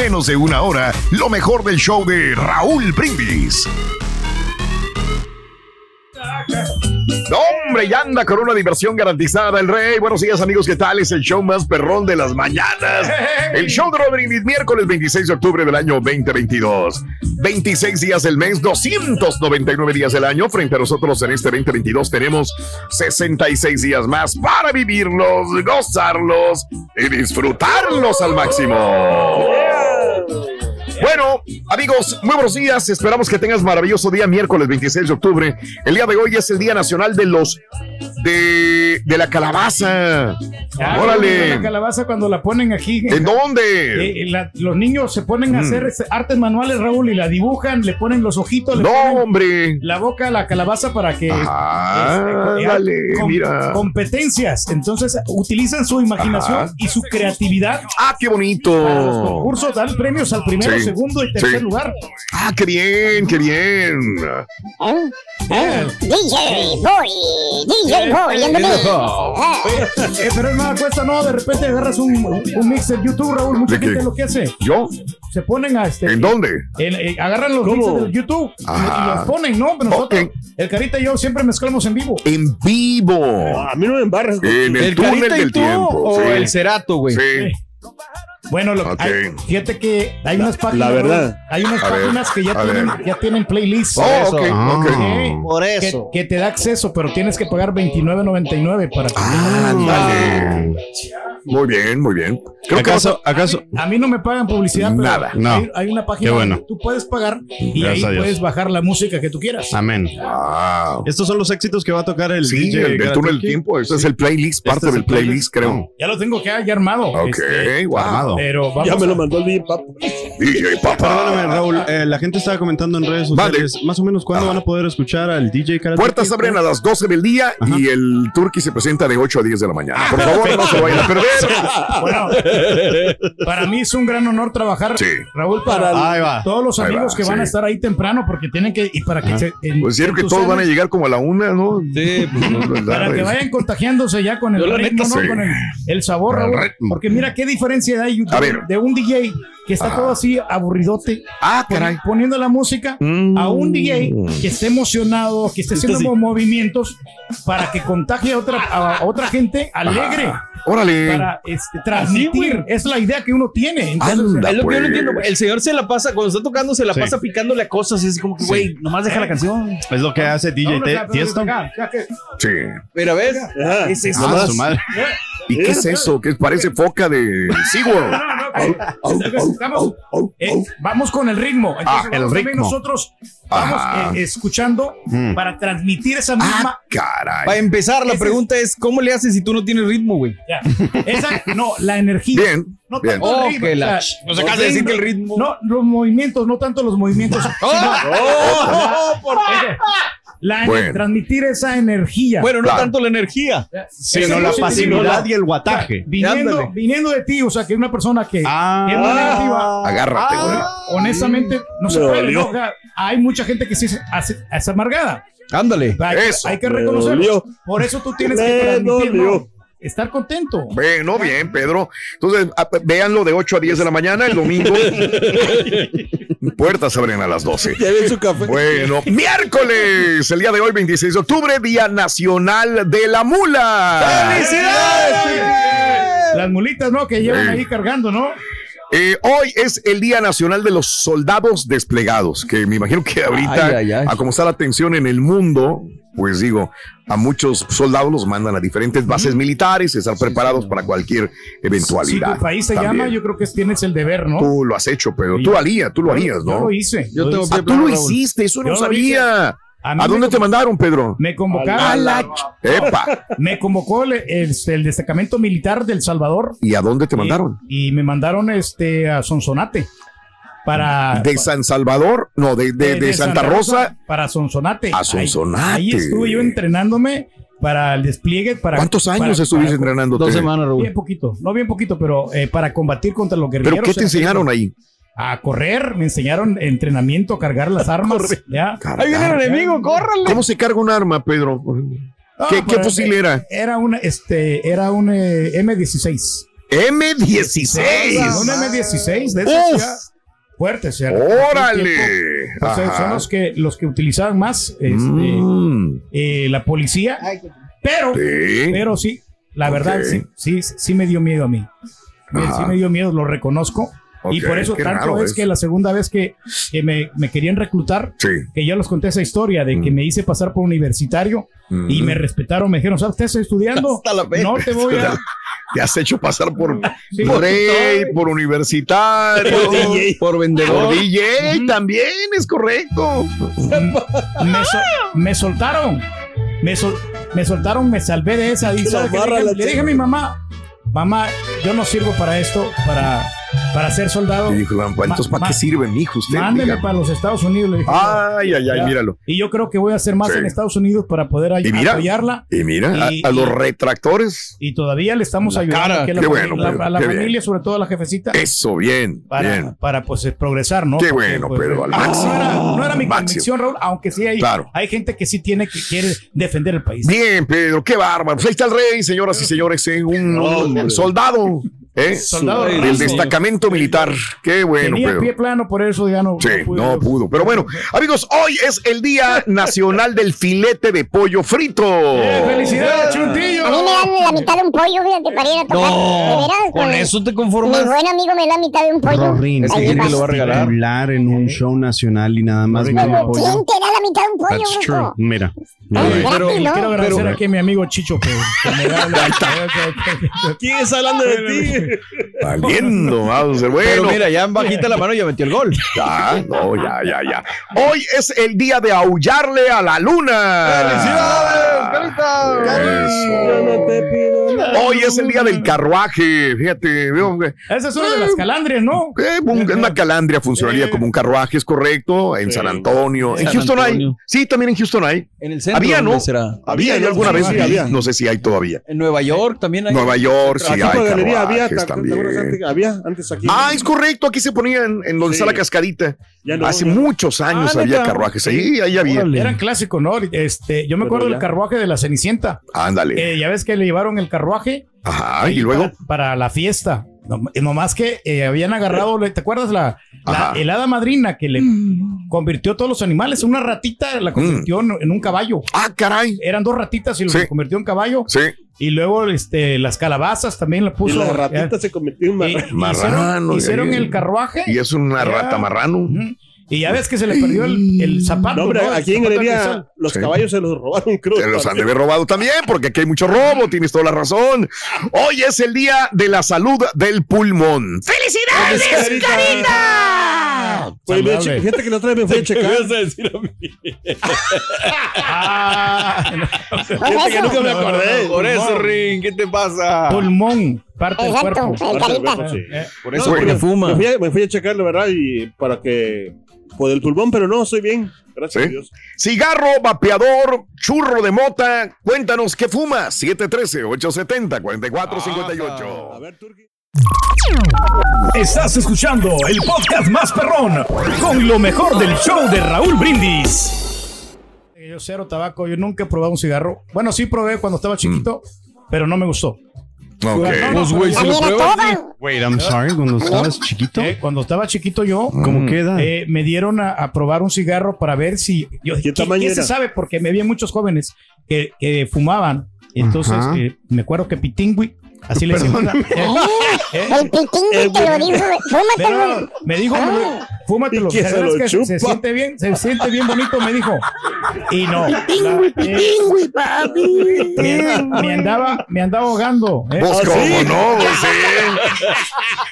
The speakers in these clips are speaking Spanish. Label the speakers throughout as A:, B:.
A: menos de una hora lo mejor del show de Raúl Brindis. Hombre, ya anda con una diversión garantizada el rey. Buenos días, amigos, ¿qué tal? Es el show más perrón de las mañanas. El show de Rodríguez, miércoles 26 de octubre del año 2022. 26 días del mes, 299 días del año. Frente a nosotros en este 2022 tenemos 66 días más para vivirlos, gozarlos y disfrutarlos al máximo. Bueno, amigos, muy buenos días. Esperamos que tengas maravilloso día, miércoles 26 de octubre. El día de hoy es el Día Nacional de los de, de la calabaza.
B: Ah,
A: Órale.
B: La calabaza cuando la ponen aquí.
A: ¿En dónde?
B: Eh, eh, la- los niños se ponen a
A: Mm.
B: hacer este, artes manuales, Raúl, y la dibujan, le ponen los ojitos, le
A: No,
B: ponen
A: hombre.
B: la boca a la calabaza para que
A: Ah,
B: este,
A: dale,
B: com-
A: mira.
B: competencias. Entonces utilizan su imaginación
A: Ajá.
B: y su creatividad.
A: Ah, qué
B: Para los
A: bonito.
B: concursos dan premios al primero,
A: Sí,
B: segundo y tercer
A: sí.
B: lugar.
A: Ah, qué bien, qué bien.
C: ¿Eh? DJ Boy, DJ Boy, and the Beat. Ah.
B: Eh, pero es nada cuesta, no, de repente agarras un, un mix de YouTube, Raúl, mucha gente lo que hace.
A: ¿Yo?
B: Se ponen a este.
A: ¿En dónde?
B: en- eh, agarran los
D: ¿Cómo?
B: mixes de YouTube y- y, los ponen, ¿no? Pero nosotros, el Carita y yo siempre mezclamos en vivo.
A: En vivo.
D: A mí no me embarras.
A: En el,
E: ¿El
A: túnel
E: Carita y
A: del
E: tú
A: tiempo.
E: o
A: sí.
E: el Cerato, güey?
A: Sí.
B: Bueno, lo,
A: Ok.
B: hay- fíjate que hay unas páginas.
D: la verdad.
B: Hay unas
A: A ver,
B: páginas que ya tienen,
A: ver.
B: ya tienen playlists.
A: Oh, ok,
E: Ah.
A: ok.
B: Sí,
E: Por
B: que,
E: eso.
B: que te da acceso, pero tienes que pagar $29.99 para que
A: Ah, Ándale. Muy bien, muy bien. Creo que vas a-
F: ¿Acaso, acaso?
B: A mí no me pagan publicidad, pero
A: Nada.
F: No.
B: hay, hay una página
F: bueno.
B: donde tú puedes pagar y
F: Gracias
B: ahí puedes bajar la música que tú quieras.
F: Amén.
A: Wow.
F: Estos son los éxitos que va a tocar el
A: Sí,
F: DJ.
A: el del túnel del tiempo. Este es el playlist, parte
F: Este es
A: del
F: el playlist.
A: playlist, creo.
B: Ya lo tengo que ya armado.
A: Ok,
B: este,
A: wow.
F: armado.
B: pero vamos
D: Ya me lo mandó el DJ Papo.
A: DJ papá.
F: Perdóname, Raúl. eh, la gente estaba comentando en redes
A: Vale.
F: sociales. Más o menos, ¿cuándo van a poder escuchar al DJ Karatuki?
A: Puertas abren a las 12 del día
F: Ajá.
A: y el Turkey se presenta de 8 a 10 de la mañana. Por favor, no se vayan a perder.
B: Bueno, para mí es un gran honor trabajar,
A: Sí.
B: Raúl, para
F: Ahí va.
B: todos los amigos
A: va,
B: que van
A: sí.
B: a estar ahí temprano porque tienen que y para que se en-
A: Pues que todos van a llegar como a la una, ¿no?
E: Sí, pues,
B: para que vayan contagiándose ya con el
E: Yo
B: ritmo,
E: neta
B: ¿no?
A: sí.
B: con el, el sabor,
A: Con el
B: Raúl.
A: ritmo.
B: Porque mira qué diferencia hay
A: ver.
B: de un DJ que está
A: Ajá.
B: todo así aburridote
A: Ah, caray.
B: poniendo la música
A: Mm.
B: a un DJ que esté emocionado, que esté haciendo
D: sí.
B: movimientos para que contagie a otra, a otra gente alegre.
A: Ah, Órale.
B: Para este, transmitir, es la idea que uno tiene. Entonces,
A: Anda,
E: es lo que yo no
A: pues.
E: entiendo. El señor se la pasa, cuando está tocando, se la
F: Sí.
E: pasa picándole a cosas. Y es como que, güey, nomás deja la canción.
F: Es lo que hace DJ Tiesto.
A: Sí.
E: Pero ves,
D: Ajá.
E: es eso.
F: Ah, su madre.
A: ¿Y qué es eso? Que parece foca de SeaWorld.
B: No, no, que- estamos- eh, vamos con el ritmo. Entonces,
A: Ah, el
B: vamos
A: ritmo.
B: nosotros vamos eh, escuchando
F: Mm.
B: para transmitir esa misma.
A: Ah, caray.
E: Para empezar, la
B: Ese
E: pregunta es, ¿cómo le haces si tú no tienes ritmo, güey?
B: Ya. Esa, no, la energía.
A: Bien,
B: No
A: bien.
B: tanto el
E: Oh,
B: ritmo,
E: que
B: o
E: la
B: sea,
E: ch- Nos acabas de decir que el ritmo...
B: No, los movimientos, no tanto los movimientos.
E: ¡Oh! ¡Oh! por-
B: La,
A: Bueno.
B: Transmitir esa energía.
E: Bueno, no
A: Claro.
E: tanto la energía.
F: Sino la
B: Sí, sí,
F: pasividad
B: sí,
F: y el guataje.
B: Viniendo, viniendo de ti, o sea, que una persona que,
F: Ah.
B: es muy negativa,
A: Agárrate, güey.
B: honestamente, no se puede. ¿no? O sea, hay mucha gente que sí es, hace- es amargada.
E: Ándale.
B: Hay,
A: Eso.
B: hay que reconocerlo. Por eso tú tienes que estar contento.
A: Bueno, bien, Pedro. Entonces, véanlo de 8 a 10 de la mañana, el domingo. Puertas abren a las 12.
D: Ya ven su café.
A: Bueno, miércoles, el día de hoy, 26 de octubre, Día Nacional de la Mula.
B: Las mulitas, ¿no? Que llevan
A: Sí.
B: ahí cargando, ¿no?
A: Eh, hoy es el Día Nacional de los Soldados Desplegados, que me imagino que ahorita,
E: Ay, ay, ay.
A: a como está la tensión en el mundo, pues digo, a muchos soldados los mandan a diferentes bases militares, estar preparados para cualquier
B: Si
A: eventualidad.
B: tu país te
A: También.
B: llama, yo creo que tienes el deber, ¿no?
A: Tú lo has hecho, pero
B: Sí.
A: tú harías, tú lo harías,
B: Yo
A: ¿no?
B: lo hice.
E: Yo
B: lo
E: tengo
B: hice.
A: Ah, tú lo hiciste, eso no
B: Yo lo
A: sabía.
B: A
A: ¿A dónde te mandaron, Pedro?
B: Me
A: A
B: convocaron.
A: la ch- Epa.
B: Me convocó el, el- el destacamento militar del Salvador.
A: ¿Y a dónde te mandaron?
B: Y, y me mandaron este a Sonsonate. Para.
A: ¿De San Salvador? No, de, de, de Santa Rosa.
B: Para Sonsonate.
A: A Sonsonate.
B: Ahí, estuve yo entrenándome para el despliegue. Para,
A: ¿Cuántos años
B: para-
A: estuviste
B: para-
A: entrenándote?
E: Dos semanas, Raúl.
B: Bien poquito, no bien poquito, pero eh, para combatir contra los guerrilleros.
A: ¿Pero qué te
B: en
A: enseñaron ahí?
B: A correr, me enseñaron entrenamiento, a cargar las armas. ¿ya?
A: Ahí
E: viene el enemigo, córrale.
A: ¿Cómo se carga un arma, Pedro?
B: Ah,
A: ¿Qué, qué
B: pues,
A: fusil era?
B: Era un, este, era un eh, M16.
A: M16.
B: Un M16 de
A: Uf.
B: esos ya fuertes. ya.
A: ¡Órale!
B: pues, son los que, los que utilizaban más este,
A: Mm,
B: eh, la policía. Pero,
A: sí.
B: pero sí, la verdad, sí, sí, sí me dio miedo a mí.
A: Ajá.
B: Sí me dio miedo, lo reconozco. Y por eso tanto es
A: es.
B: que la segunda vez que, que me, me querían reclutar,
A: Sí.
B: que yo les conté esa historia de que
A: Mm.
B: me hice pasar por universitario y
A: Mm.
B: me respetaron, me dijeron, ¿sabes? ¿Usted está estudiando?
E: Hasta la fecha.
B: No te voy a...
A: Te has hecho pasar por
B: Sí.
A: rey, por universitario,
E: Por
A: por
E: vendedor.
A: DJ, también es correcto.
B: me, sol- me soltaron. Me, sol- me soltaron, me salvé de esa. Y le, dije, le dije a mi mamá, mamá, yo no sirvo para esto, para, para ser soldado.
A: Y dijo, "Pues, entonces, ¿para qué sirve mi hijo usted?
B: Mándeme
A: Dígame".
B: para los Estados Unidos. Le dije,
A: Ay, ay, ay, míralo.
B: y yo creo que voy a hacer más
A: Sí.
B: en Estados Unidos para poder ay-
A: Y mira.
B: apoyarla.
A: Y mira, a-
B: Y-
A: a, los retractores.
B: Y todavía le estamos
E: La
B: ayudando
E: cara.
B: a la,
A: bueno,
B: la-
A: Pedro,
B: a la
A: qué
B: familia,
A: bien.
B: sobre todo a la jefecita,
A: Eso, bien,
B: para,
A: bien.
B: para pues eh, progresar, ¿no?
A: Qué
B: Porque,
A: bueno,
B: pues,
A: Pedro, al
B: no,
A: máximo.
B: era, no era mi
A: Máximo.
B: convicción, Raúl, aunque sí hay,
A: Claro.
B: hay gente que sí tiene que quiere defender el país.
A: Bien, Pedro, qué bárbaro. Pues ahí está el rey, señoras y señores, un, un soldado, ¿eh?
B: Soldado
E: Del
B: raso.
A: destacamento militar. Qué bueno,
B: Tenía
A: Pedro.
B: pie plano, por eso ya no.
A: Sí, no pudo. Pero bueno, amigos, hoy es el Día Nacional del Filete de Pollo Frito.
B: ¡Eh, ¡Felicidades, Chuntillo!
C: A mí me dan la mitad de un pollo, fíjate, para ir a tocar.
E: No,
C: veras,
E: con eso te
C: Mi
E: conformas.
C: buen amigo me da la mitad de un pollo.
F: Rorín,
E: Es que que
C: vas.
E: lo va a regalar.
F: Hablar en un show nacional y nada más
C: Pero
F: pollo.
C: ¿quién te da la mitad de un pollo,
F: That's true. Mira.
C: Ay,
F: Mira,
C: gratis,
E: pero-
B: Y
C: ¿no?
B: quiero agradecer
E: Pero-
B: aquí a mi amigo Chicho que, que me da la-
E: ¿Quién está hablando de ti?
A: Valiendo, vamos a ser
E: Pero
A: bueno.
E: mira, ya bajita la mano y ya metió el gol.
A: Ya, no, ya, ya, ya. Hoy es el día de aullarle a la luna. Eso. Hoy es el día del carruaje. Fíjate,
B: Esa es una de las calandrias, ¿no?
A: eh, un- una calandria funcionaría
B: Eh.
A: como un carruaje, es correcto. En San Antonio. En
E: San
A: Houston hay. Sí, también en Houston hay.
E: En el centro.
A: Había, ¿no? Había
D: Había,
A: alguna
D: sí,
A: vez.
D: había.
A: No sé si hay todavía.
E: En Nueva York también hay.
A: Nueva York, sí hay
D: galería había,
A: también.
D: Había antes aquí.
A: Ah, es correcto. Aquí se ponían en donde
D: Sí.
A: está la cascadita.
D: No,
A: Hace
D: ya.
A: muchos años
E: Ah,
A: había
E: ¿neta?
A: carruajes. Sí, ahí había.
E: Órale.
B: Eran clásicos, ¿no? Este, yo me
D: Pero
B: acuerdo
D: ya.
B: del carruaje de la Cenicienta.
A: Ándale.
B: Eh, ya ves que le llevaron el carruaje
A: Ajá. Y luego.
B: para, para la fiesta. No, nomás que eh, habían agarrado, ¿te acuerdas la, la helada madrina que le convirtió todos los animales? Una ratita la convirtió en, en un caballo.
A: Ah, caray.
B: Eran dos ratitas y lo
A: Sí.
B: convirtió en caballo.
A: Sí.
B: Y luego este, las calabazas también la
D: Y
B: puso.
D: la ratita
B: eh,
D: se convirtió en
B: y-
D: marrano.
B: y
A: Marrano,
B: hicieron, hicieron
A: y-
B: el carruaje.
A: Y es una rata marrano.
B: Y ya ves que se le perdió el, el zapato.
D: No, hombre,
B: ¿no? El
D: aquí en Galería los
A: Sí.
D: caballos se los robaron, creo.
A: Se los han de haber robado también, porque aquí hay mucho robo, tienes toda la razón. Hoy es el día de la salud del pulmón. ¡Felicidades, Carita!
D: Pues, me-
B: Saludable.
D: fíjate que la otra vez me fui a checar.
B: Ah,
C: Pues
D: Fíjate que
C: eso.
D: nunca me acordé.
E: Por eso, Ring, ¿qué te pasa?
B: pulmón, parte del
C: Exacto,
B: cuerpo.
C: el carita.
D: Sí.
B: Eh,
E: Por
D: No,
E: eso, porque
D: me-
E: fuma.
D: Me fui, a, me fui a checar, la verdad, y para que. Por el pulmón, pero no, estoy bien. Gracias
A: ¿Sí?
D: a Dios.
A: Cigarro, vapeador, churro de mota. Cuéntanos qué fumas. 713-870-4458.
D: A ver, Turki.
B: Estás escuchando el podcast más perrón con lo mejor del show de Raúl Brindis. Yo cero tabaco, yo nunca he probado un cigarro. Bueno, sí probé cuando estaba chiquito, pero no me gustó.
A: Ok.
E: Pues, güey, lo.
F: Wait, I'm sorry, cuando estabas chiquito.
B: Eh, cuando estaba chiquito yo,
F: ¿Cómo queda?
B: eh, me dieron a, a probar un cigarro para ver si... Yo,
D: ¿Qué
B: ¿qué,
D: tamaño
B: qué se sabe? Porque me vi muchos jóvenes que, que fumaban. Entonces, eh, me acuerdo que Pitingui, así le. Eh, eh,
C: El pitín te lo dijo. Fúmatelo.
B: Me dijo, lo- fúmatelo.
D: Que se
B: ¿sabes
D: lo
B: que se, se
D: chupa.
B: siente bien, se siente bien bonito, me dijo. Y no. eh, me, me andaba, me andaba ahogando. ¿eh?
D: ¿Ah,
A: cómo no, sí.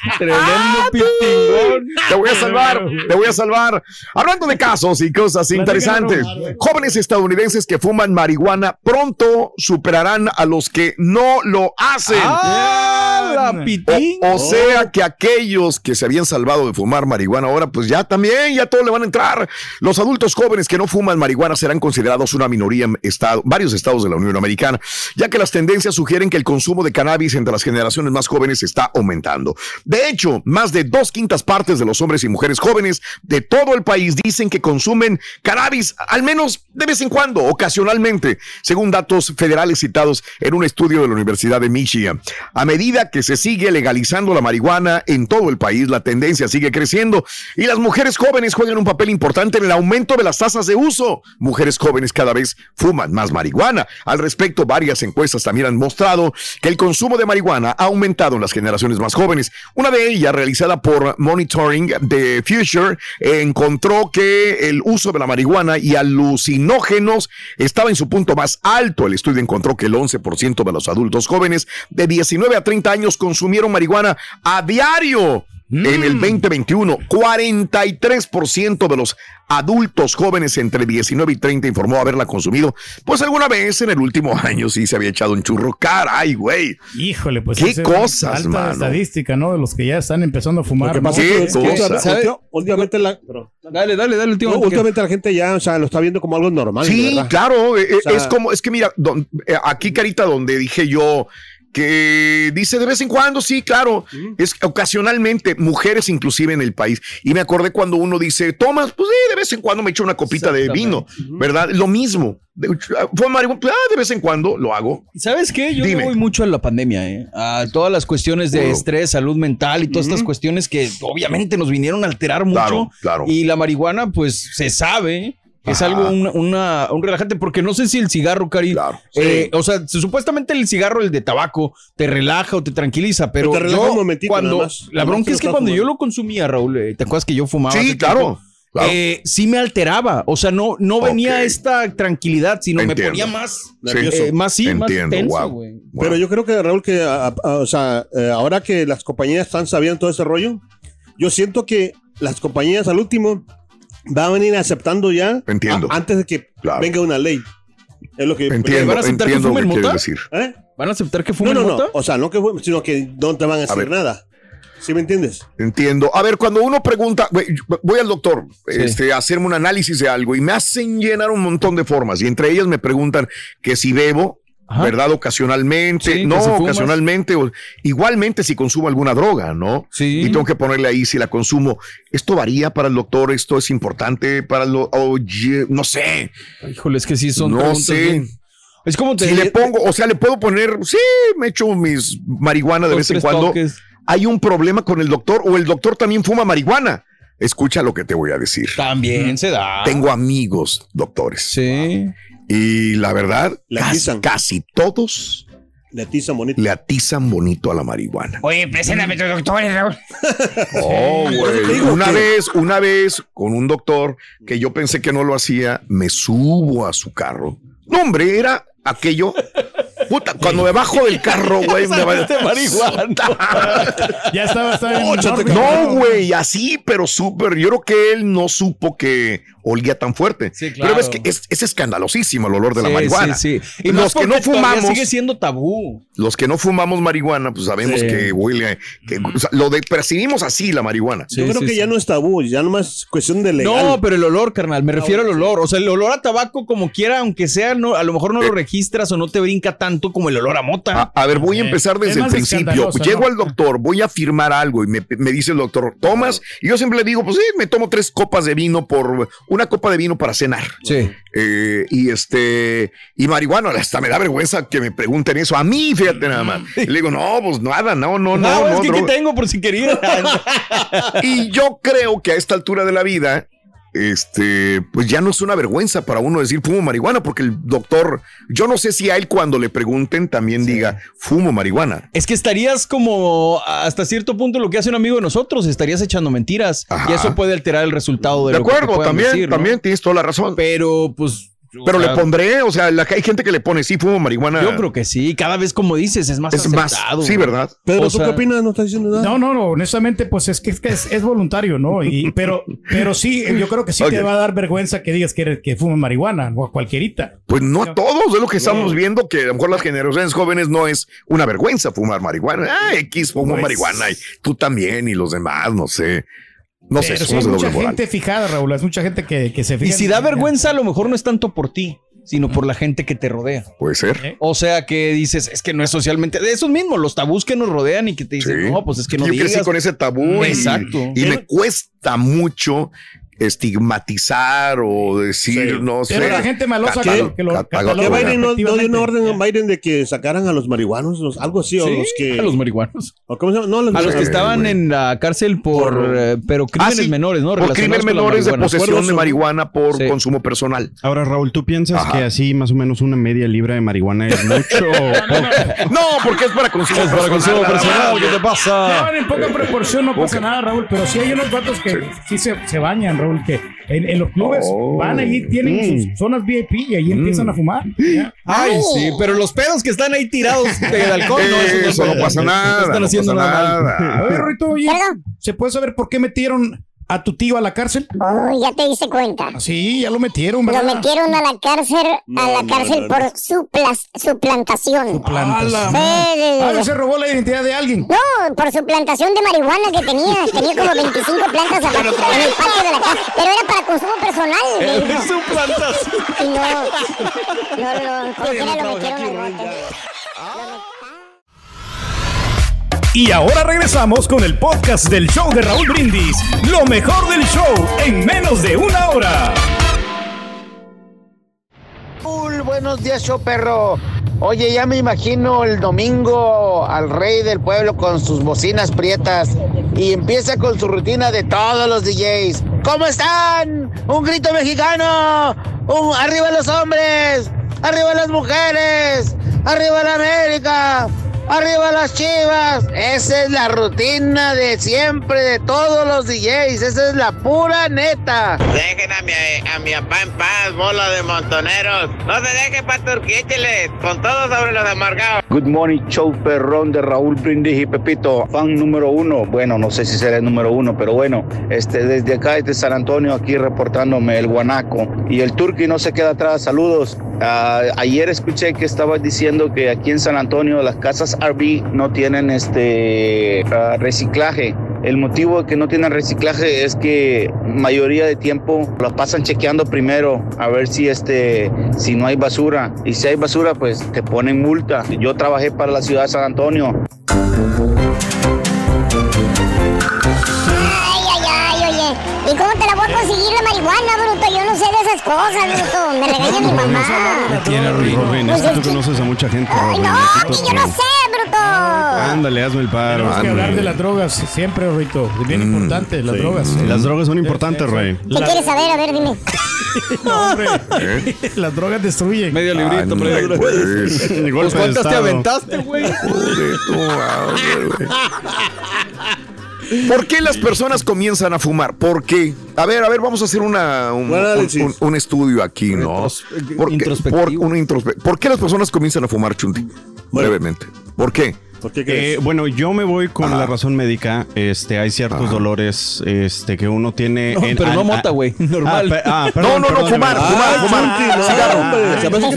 E: Tremendo pitingón.
A: Te voy a salvar, te voy a salvar. Hablando de casos y cosas interesantes, jóvenes estadounidenses que fuman marihuana pronto superarán a los que no lo hacen.
E: ¡Ah, la pitín!
A: O, o sea que aquellos que se habían salvado de fumar marihuana ahora, pues ya también, ya todos le van a entrar. Los adultos jóvenes que no fuman marihuana serán considerados una minoría en estado, varios estados de la Unión Americana, ya que las tendencias sugieren que el consumo de cannabis entre las generaciones más jóvenes está aumentando. De hecho, más de dos quintas partes de los hombres y mujeres jóvenes de todo el país dicen que consumen cannabis al menos de vez en cuando, ocasionalmente, según datos federales citados en un estudio de la Universidad de Michigan. A medida que se sigue legalizando la marihuana en todo el país, la tendencia sigue creciendo y las mujeres jóvenes juegan un papel importante en el aumento de las tasas de uso. Mujeres jóvenes cada vez fuman más marihuana. Al respecto, varias encuestas también han mostrado que el consumo de marihuana ha aumentado en las generaciones más jóvenes. Una de ellas, realizada por Monitoring de Future, encontró que el uso de la marihuana y alucinógenos estaba en su punto más alto. El estudio encontró que el 11% de los adultos jóvenes de 19 a 30 años consumieron marihuana a diario. En el 2021, 43% de los adultos jóvenes entre 19 y 30 informó haberla consumido, pues alguna vez en el último año sí se había echado un churro. Caray, güey.
B: Híjole, pues
A: ¿Qué cosas,
B: alta
A: mano?
B: estadística, ¿no? De los que ya están empezando a fumar. ¿no?
A: ¿Qué
D: es que
A: cosa?
D: últimamente- últimamente la.
E: Dale, dale, dale,
D: No,
E: último.
D: últimamente la gente ya, o sea, lo está viendo como algo normal.
A: Sí,
D: ¿verdad?
A: claro. eh, eh,
D: sea-
A: es como, es que mira, don- eh, aquí, Carita, donde dije yo que dice de vez en cuando, sí, claro, es ocasionalmente, mujeres inclusive en el país. Y me acordé cuando uno dice, tomas, pues sí, de vez en cuando me echo una copita de vino, ¿verdad? Lo mismo. De- Fue marihuana, pues, ah, de vez en cuando lo hago.
E: ¿Sabes qué? Yo
A: Dime.
E: me voy mucho a la pandemia, ¿eh? A todas las cuestiones de estrés, salud mental y todas estas cuestiones que obviamente nos vinieron a alterar mucho.
A: Claro, claro.
E: Y la marihuana, pues se sabe es
A: Ajá.
E: algo, una, una- un relajante, porque no sé si el cigarro, Cari.
A: Claro,
E: eh, O sea, se- supuestamente el cigarro, el de tabaco, te relaja o te tranquiliza, pero,
D: Pero te relaja
E: yo,
D: un momentito
E: cuando,
D: nada más.
E: la
D: Nada más
E: bronca es que cuando yo lo consumía, Raúl, eh, ¿te acuerdas que yo fumaba?
A: Sí, claro.
E: tiempo?
A: claro.
E: Eh, sí me alteraba, o sea, no, no venía esta tranquilidad, sino
A: Entiendo.
E: me ponía más,
D: Nervioso.
E: eh, más, sí, más
A: Entiendo,
E: tenso,
A: wow.
D: Pero yo creo que, Raúl, que, a- a- o sea, eh, ahora que las compañías están sabiendo todo ese rollo, yo siento que las compañías al último van a venir aceptando ya
A: Entiendo.
D: a- antes de que
A: Claro.
D: venga una ley. Es lo que
A: Entiendo,
E: ¿Van a aceptar que
A: entiendo que
E: fumen
A: decir.
D: ¿Eh?
E: ¿Van a aceptar que
D: No,
E: fumen
D: no, no.
E: mota?
D: O sea, no que fue, sino que no te van a decir
A: ver.
D: nada. ¿Sí me entiendes?
A: Entiendo. A ver, cuando uno pregunta, voy al doctor
E: Sí.
A: este, a hacerme un análisis de algo y me hacen llenar un montón de formas y entre ellas me preguntan que si bebo,
E: Ajá.
A: ¿verdad? Ocasionalmente,
E: Sí,
A: no, ocasionalmente, o- igualmente si consumo alguna droga, ¿no?
E: Sí.
A: Y tengo que ponerle ahí si la consumo. ¿Esto varía para el doctor? ¿Esto es importante para el Oye, no sé,
E: Híjole, es que sí son
A: no
E: preguntas
A: sé.
E: bien- Es como te
A: Si le pongo, o sea, le puedo poner, sí, me echo mis marihuana de vez en cuando.
E: toques.
A: ¿Hay un problema con el doctor o el doctor también fuma marihuana? Escucha lo que te voy a decir.
E: También se da.
A: Tengo amigos doctores
E: Sí.
A: Y la verdad,
D: Le
A: casi,
D: atizan.
A: casi todos
D: Le atizan bonito.
A: le atizan bonito a la marihuana.
C: Oye, preséntame a tus doctores, Raúl.
A: Oh, güey. Una
D: que-
A: vez, una vez con un doctor que yo pensé que no lo hacía, me subo a su carro. No, hombre, era aquello. Puta, cuando me bajo del carro, güey, me va
E: Este marihuana.
B: Ya estaba, estaba enorme.
A: No, güey, así, pero súper. Yo creo que él no supo que olía tan fuerte.
E: Sí, claro.
A: Pero es que es, es escandalosísimo el olor de la marihuana.
E: Sí, sí. Y
A: los que no fumamos,
E: sigue siendo tabú.
A: los que no fumamos marihuana, pues sabemos
E: Sí.
A: que huele, que, o sea, lo de, percibimos así la marihuana.
D: Yo creo
E: sí,
D: que
E: sí.
D: ya no es tabú, ya nomás es cuestión de legal.
E: No, pero el olor, carnal, me refiero al olor. O sea, el olor a tabaco, como quiera, aunque sea, no, a lo mejor no lo registras o no te brinca tanto como el olor a mota.
A: A, a ver, voy a
B: Eh,
A: empezar
B: es
A: desde el principio. Llego
B: ¿no?
A: al doctor, voy a firmar algo y me, me dice el doctor, ¿tomas? Y yo siempre le digo, pues sí, me tomo tres copas de vino por una copa de vino para cenar.
E: Sí.
A: Eh, y este, y marihuana, hasta me da vergüenza que me pregunten eso. A mí, fíjate nada más. Y le digo, no, pues nada, no, no, no.
E: No, es
A: no,
E: que ¿qué
A: droga".
E: tengo por si quería.
A: Y yo creo que a esta altura de la vida, este, pues ya no es una vergüenza para uno decir fumo marihuana, porque el doctor, yo no sé si a él cuando le pregunten también diga fumo marihuana.
E: es que estarías como hasta cierto punto lo que hace un amigo de nosotros, estarías echando mentiras.
A: Ajá.
E: Y eso puede alterar el resultado de,
A: De
E: lo que te
A: acuerdo, también,
E: decir, ¿no?
A: también tienes toda la razón.
E: Pero, pues,
A: Pero
E: O sea,
A: le pondré, o sea, la, hay gente que le pone, sí, fumo marihuana.
E: Yo creo que sí, cada vez como dices, es más
A: es más. Sí. ¿verdad?
D: Pedro,
E: O
D: ¿tú qué opinas? No estás diciendo nada.
B: No, no, no, honestamente, pues es que es, que es, es voluntario, ¿no? Y, pero, pero sí, yo creo que sí te va a dar vergüenza que digas que, eres, que fumas marihuana o a cualquierita.
A: Pues no a todos, es lo que estamos viendo, que a lo mejor las generaciones jóvenes no es una vergüenza fumar marihuana. Ah, X fumo
B: Pues-
A: marihuana y tú también y los demás, no sé. No sé,
B: Pero sí
A: de
B: mucha
A: doble moral.
B: gente fijada, Raúl, es mucha gente que, que se fija.
E: Y si da vergüenza, a lo mejor no es tanto por ti, sino por la gente que te rodea.
A: Puede ser.
B: ¿Eh?
E: O sea que dices, es que no es socialmente. De esos mismos, los tabús que nos rodean y que te dicen,
A: Sí.
E: no, pues es que no
A: Yo
E: digas.
A: crecí con ese tabú. y-
E: Exacto.
A: Y, me cuesta mucho estigmatizar o decir,
D: Sí.
A: no sé.
B: Pero la gente malosa que lo-
D: ¿Qué Biden no, no dio una orden a Biden de que sacaran a los marihuanos? Los- algo así, o los que.
E: a los marihuanos.
D: o ¿Cómo se llama? No,
E: A los que estaban
A: güey.
E: en la cárcel por,
D: Por-
E: eh, pero crímenes
A: Ah, sí.
E: menores, ¿no?
A: Por crímenes menores de posesión de marihuana por
E: Sí.
A: consumo personal.
F: Ahora, Raúl, ¿tú piensas
A: Ajá.
F: que así más o menos una media libra de marihuana es mucho o?
A: No, porque es para consumo
E: Es para consumo personal. ¿qué te pasa?
B: en poca proporción no pasa nada, Raúl, pero sí hay unos vatos que sí, se, se bañan, Raúl, que en, en los clubes
A: Oh.
B: van allí, tienen sus zonas VIP y ahí empiezan a fumar. Ya.
E: Ay, sí, pero los pedos que están ahí tirados de alcohol, no,
A: Eso no
E: pedos.
A: pasa nada.
E: están
A: no
E: haciendo
A: pasa
E: nada mal.
A: nada.
B: A ver, Rito, oye. ¿se puede saber por qué metieron a tu tío a la cárcel?
C: Oh, ya te diste cuenta.
B: Sí, ya lo metieron,
C: Lo
B: ¿verdad?
C: metieron a la cárcel, a la
D: no,
C: cárcel
D: no,
C: por
D: no.
C: suplas- suplantación. Sí,
B: Ah, se robó la identidad de alguien.
C: No, por su plantación de marihuana que tenía. Tenía como 25 plantas a- en el patio de la casa. Pero era para consumo personal. me dijo.
E: Su plantas.
C: Y no, no, no, lo metieron al bote.
B: Y ahora regresamos con el podcast del show de Raúl Brindis. Lo mejor del show en menos de una hora.
G: Raúl, buenos días, show perro. Oye, ya me imagino el domingo al rey del pueblo con sus bocinas prietas y empieza con su rutina de todos los DJs. ¿Cómo están? Un grito mexicano. Un arriba los hombres. Arriba las mujeres. Arriba la América. Arriba las chivas. Esa es la rutina de siempre de todos los DJs. Esa es la pura neta.
H: Dejen a mi, a mi papá en paz, bola de montoneros. No se dejen paturquícheles, con todo sobre los amargados.
I: Good morning, show perrón de Raúl Brindis y Pepito, fan número uno. Bueno, no sé si será el número uno, pero bueno, este, desde acá, desde San Antonio, aquí reportándome el guanaco. Y el turqui no se queda atrás, saludos. Ah, ayer escuché que estabas diciendo que aquí en San Antonio las casas RV no tienen este ah, reciclaje. El motivo de que no tienen reciclaje es que mayoría de tiempo las pasan chequeando primero a ver si este si no hay basura y si hay basura pues te ponen multa. Yo trabajé para la ciudad de San Antonio
C: Ay, ay, ay, oye. ¿Y cómo te la voy a conseguir la marihuana? Esas cosas, bruto. Me regaña mi mamá.
F: Robin, es que tú conoces a mucha gente,
C: Ay,
F: Robin.
C: no, que yo no sé, bruto.
F: Ándale, hazme el paro.
B: Tenemos que hablar de las drogas siempre, Rito. Es bien importante, las drogas.
F: Las drogas son importantes, Rey.
C: ¿Qué quieres saber? A ver, dime.
B: No, hombre. Las drogas destruyen.
E: Medio librito,
A: Ándale,
E: medio librito.
A: pues.
E: Pues,
F: de
E: ¿Cuántas te aventaste, güey?
A: ¿Por qué las personas comienzan a fumar? ¿Por qué? A ver, a ver, vamos a hacer una, un,
D: Buen
A: un-
D: análisis.
A: un- un estudio aquí, ¿no?
E: Retros-
A: ¿Por qué,
E: introspectivo.
A: por, un introspe- ¿Por qué las personas comienzan a fumar, Chunti? Brevemente. ¿Por qué?
D: ¿Por qué crees?
F: Eh, bueno, yo me voy con
A: Ajá.
F: la razón médica. Este, hay ciertos
A: Ajá.
F: dolores este, que uno tiene.
E: No,
F: en-
E: pero no mota, güey,
F: Ah,
E: normal.
F: pe- ah,
A: No,
F: perdón,
A: no, no, fumar,
F: Ah,
A: fumar, fumar.
D: No,
A: Cigarro.
C: estás bruto.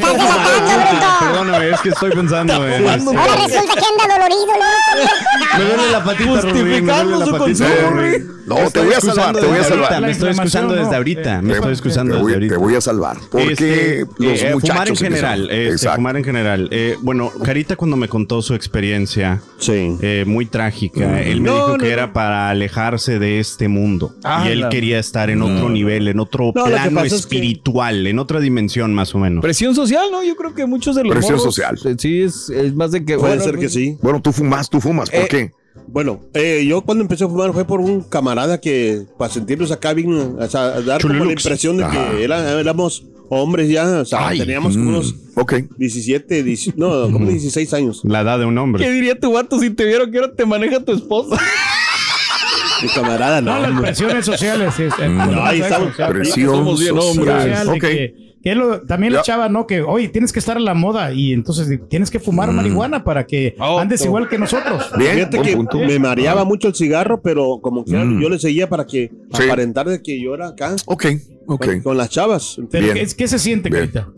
F: Perdóname, es que estoy pensando en. este,
C: Ahora resulta que anda dolorido.
F: Me duele la patita. Me duele la.
A: No,
F: Me
A: te voy a salvar, te voy a salvar.
F: Me estoy
B: La
F: excusando desde
B: no.
F: ahorita. Me
A: Te-
F: estoy excusando desde ahorita.
A: te voy a salvar. Porque
F: Este,
A: los
F: eh,
A: muchachos
F: fumar en general, este, fumar en general. Bueno, Carita cuando me contó su experiencia,
D: Sí.
F: eh, muy trágica, él me
D: No,
F: dijo
D: no,
F: que
D: no.
F: era para alejarse de este mundo
E: Ah,
F: y él quería estar en otro nivel, en otro plano
D: pasa es que-
F: espiritual, en otra dimensión más o menos.
E: Presión social, ¿no? Yo creo que muchos de los
A: Presión social.
E: eh, Sí, es, es más de que...
D: Puede
E: bueno,
D: ser que sí.
A: Bueno, tú fumas, tú fumas. ¿Por
E: Eh,
A: qué?
D: Bueno, eh, yo cuando empecé a fumar fue por un camarada que, para sentirnos acá bien, o sea, dar como la impresión de
A: Ajá.
D: que era- éramos hombres ya, o sea,
A: Ay,
D: teníamos como
A: mm,
D: unos
A: Ok.
D: 17, 10 no, como 16 años.
F: La edad de un hombre.
E: ¿Qué diría tu vato si te vieron que ahora te maneja tu esposa?
D: Mi camarada, no.
B: No, las
D: hombre.
B: presiones sociales. sí, sí.
A: Mm,
B: No,
D: ahí estamos.
A: Presión
B: social, de
A: Ok.
B: que- que lo- también
A: Ya.
B: la chava, ¿no? Que, oye, tienes que estar a la moda y entonces tienes que fumar marihuana para que
E: Oh,
B: andes
E: oh.
B: igual que nosotros.
A: Bien,
D: Fíjate que
A: punto.
D: me mareaba mucho el cigarro, pero como que
A: Mm.
D: yo le seguía para que
A: Sí.
D: aparentar de que yo era acá
A: Ok, ok.
D: con, con las chavas.
B: Pero
A: Bien.
B: ¿qué, qué se siente,
A: Bien.
B: Carita?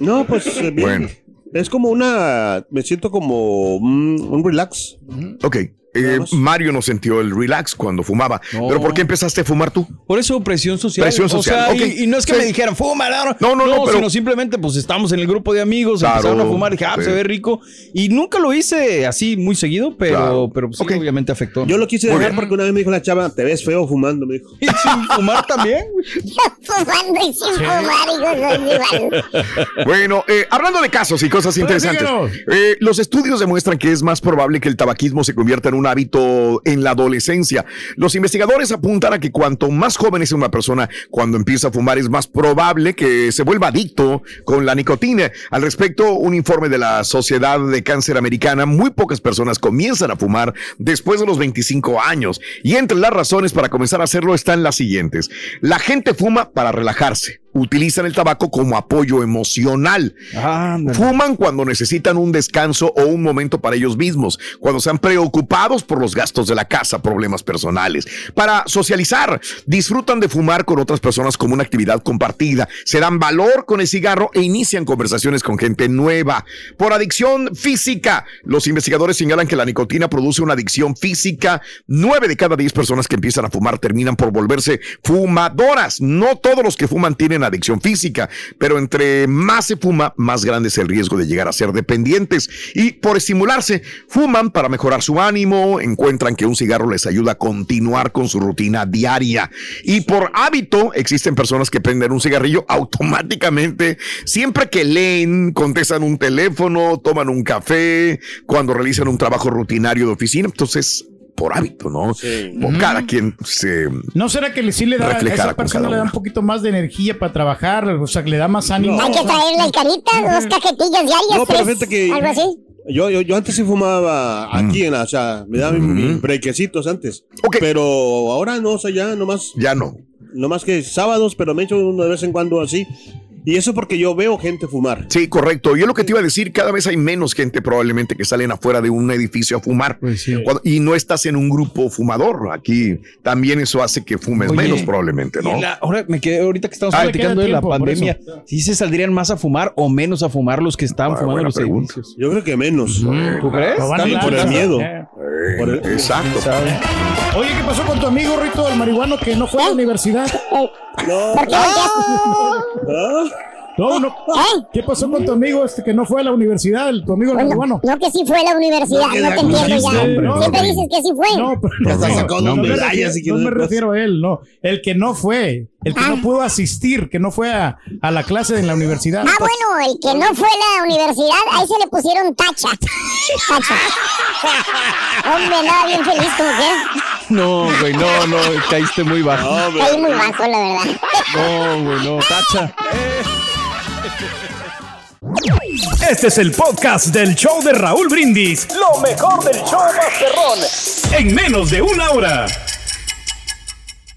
D: No, pues eh, bien.
A: Bueno.
D: Es como una, me siento como un, un relax.
A: Ok. Eh. Mario no sintió el relax cuando fumaba.
E: No.
A: ¿Pero por qué empezaste a fumar tú?
E: Por eso presión social.
A: Presión social,
E: O sea,
A: ok.
E: y, y no es que
A: Sí.
E: me dijeran, fuma, no,
A: No, no, no, pero-
E: sino simplemente pues estamos en el grupo de amigos,
A: Claro,
E: empezaron a fumar, dije, ah,
A: sí.
E: se ve rico. Y nunca lo hice así muy seguido, pero,
A: Claro.
E: pero sí, obviamente afectó.
D: Yo lo quise dejar porque una vez me dijo la chava, te ves feo fumando, me dijo.
E: Y sin fumar también.
C: Fumando y sin fumar, hijo de igual.
A: Bueno, eh, hablando de casos y cosas interesantes, eh, los estudios demuestran que es más probable que el tabaquismo se convierta en un hábito en la adolescencia. Los investigadores apuntan a que cuanto más joven es una persona cuando empieza a fumar, es más probable que se vuelva adicto con la nicotina. Al respecto, un informe de la Sociedad de Cáncer Americana, muy pocas personas comienzan a fumar después de los 25 años. Y entre las razones para comenzar a hacerlo están las siguientes. La gente fuma para relajarse. Utilizan el tabaco como apoyo emocional. Fuman cuando necesitan un descanso o un momento para ellos mismos, cuando están preocupados por los gastos de la casa, problemas personales. Para socializar, disfrutan de fumar con otras personas como una actividad compartida, se dan valor con el cigarro e inician conversaciones con gente nueva. Por adicción física, los investigadores señalan que la nicotina produce una adicción física. Nueve de cada diez personas que empiezan a fumar terminan por volverse fumadoras. No todos los que fuman tienen adicción física, pero entre más se fuma, más grande es el riesgo de llegar a ser dependientes. Y por estimularse, fuman para mejorar su ánimo, encuentran que un cigarro les ayuda a continuar con su rutina diaria. Y por hábito, existen personas que prenden un cigarrillo automáticamente siempre que leen, contestan un teléfono, toman un café, cuando realizan un trabajo rutinario de oficina. Entonces, por hábito, ¿no? Por cada quien se...
B: ¿No será que le- sí le da a esa persona le da un poquito más de energía para trabajar? O sea, que le da más ánimo.
C: Hay que traerle el carita, dos cajetillas diarias.
D: No, pero
C: tres,
D: fíjate que-
C: Algo así.
D: Yo, yo, yo antes sí fumaba aquí en la, o sea, me daban mis brequecitos antes. Pero ahora no, o sea, ya nomás,
A: Ya no.
D: nomás que sábados, pero me echo uno de vez en cuando así. Y eso porque yo veo gente fumar.
A: Sí, correcto. Yo lo que te iba a decir, cada vez hay menos gente probablemente que salen afuera de un edificio a fumar. Cuando- y no estás en un grupo fumador. Aquí también eso hace que fumes
E: Oye,
A: menos probablemente, ¿no?
E: La- ahora me quedé, ahorita que estamos
A: Ah,
E: platicando de la pandemia. ¿sí se saldrían más a fumar o menos a fumar los que estaban
A: Ah,
E: fumando los
A: pregunta.
E: edificios?
D: Yo creo que menos.
E: ¿Tú crees?
D: Por el miedo.
B: Ya.
D: Por el-
A: Exacto.
B: Oye, ¿qué pasó con tu amigo Rito, el marihuano, que no fue a la universidad?
D: No.
C: ¿Por qué?
D: Ah,
B: No, no.
C: ¿Eh?
B: ¿Qué pasó con tu amigo este que no fue a la universidad, el- tu amigo
C: Bueno, no que sí fue a la universidad,
D: No,
C: no,
D: ya
C: te entiendo ya.
B: no,
C: Siempre
A: no.
C: dices que sí fue.
B: No, pero
D: Ya está
B: no,
D: sacando
B: no,
D: un
B: me
D: medalla,
B: refiero-
D: si
B: no me refiero a él, no. El que no fue, el que
C: Ah.
B: no pudo asistir, que no fue a, a la clase en la universidad.
C: Ah, bueno, el que no fue a la universidad, ahí se le pusieron tacha. Tacha. Hombre, andaba bien feliz como que
E: No, güey, no, no, caíste muy bajo.
C: Caí muy bajo, la verdad.
E: No, güey, no, tacha.
J: Este es el podcast del show de Raúl Brindis. Lo mejor del show Masterrón. En menos de una hora.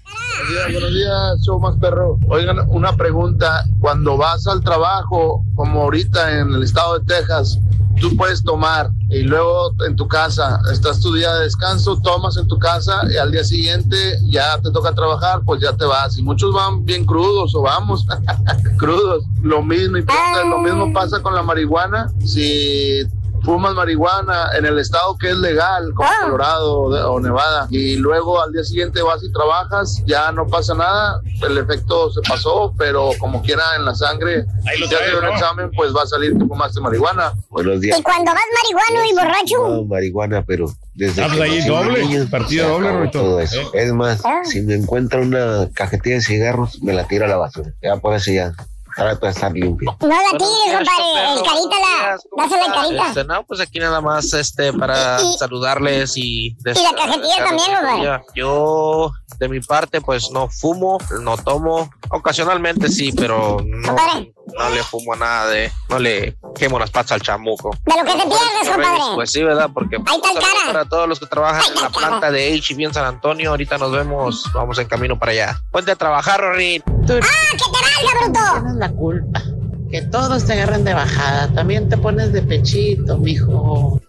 K: Buenos días, buenos días, show más perro. Oigan, una pregunta. Cuando vas al trabajo, como ahorita en el estado de Texas, tú puedes tomar y luego en tu casa, estás tu día de descanso, tomas en tu casa y al día siguiente ya te toca trabajar, pues ya te vas. Y muchos van bien crudos o vamos crudos. Lo mismo, y lo mismo pasa con la marihuana. Si fumas marihuana en el estado que es legal, como Colorado o de- o Nevada, y luego al día siguiente vas y trabajas, ya no pasa nada, el efecto se pasó, pero como quiera en la sangre, si haces un examen, pues va a salir que fumaste marihuana.
L: Buenos días.
C: Y cuando vas marihuano y borracho,
L: No, marihuana, pero desde
J: Ah, pues
L: que
J: ahí doble,
L: niño,
J: partido
L: se
J: doble,
L: todo eso.
J: Eh.
L: Es más,
C: Ah.
L: si me encuentra una cajetilla de cigarros, me la tiro a la basura. Ya por eso ya trato de estar limpio.
C: no la tires, compadre. El carita la. Dásela el carita.
M: Este, no, pues aquí nada más este para
C: Y-
M: saludarles y...
C: y la cajetilla también, compadre.
M: Yo, de mi parte, pues no fumo, no tomo. Ocasionalmente sí, pero no,
C: Compadre.
M: no le fumo a nada de... No le quemo las patas al chamuco.
C: De lo que te pierdes, compadre.
M: Pues sí, ¿verdad? Porque
C: Ahí está cara.
M: para todos los que trabajan en la
C: cara.
M: planta de HB en San Antonio. Ahorita nos vemos, vamos en camino para allá. Ponte a trabajar, Rorín.
C: ¡Ah, que te valga, bruto!
N: Tienes la culpa. Que todos te agarran de bajada. También te pones de pechito, mijo.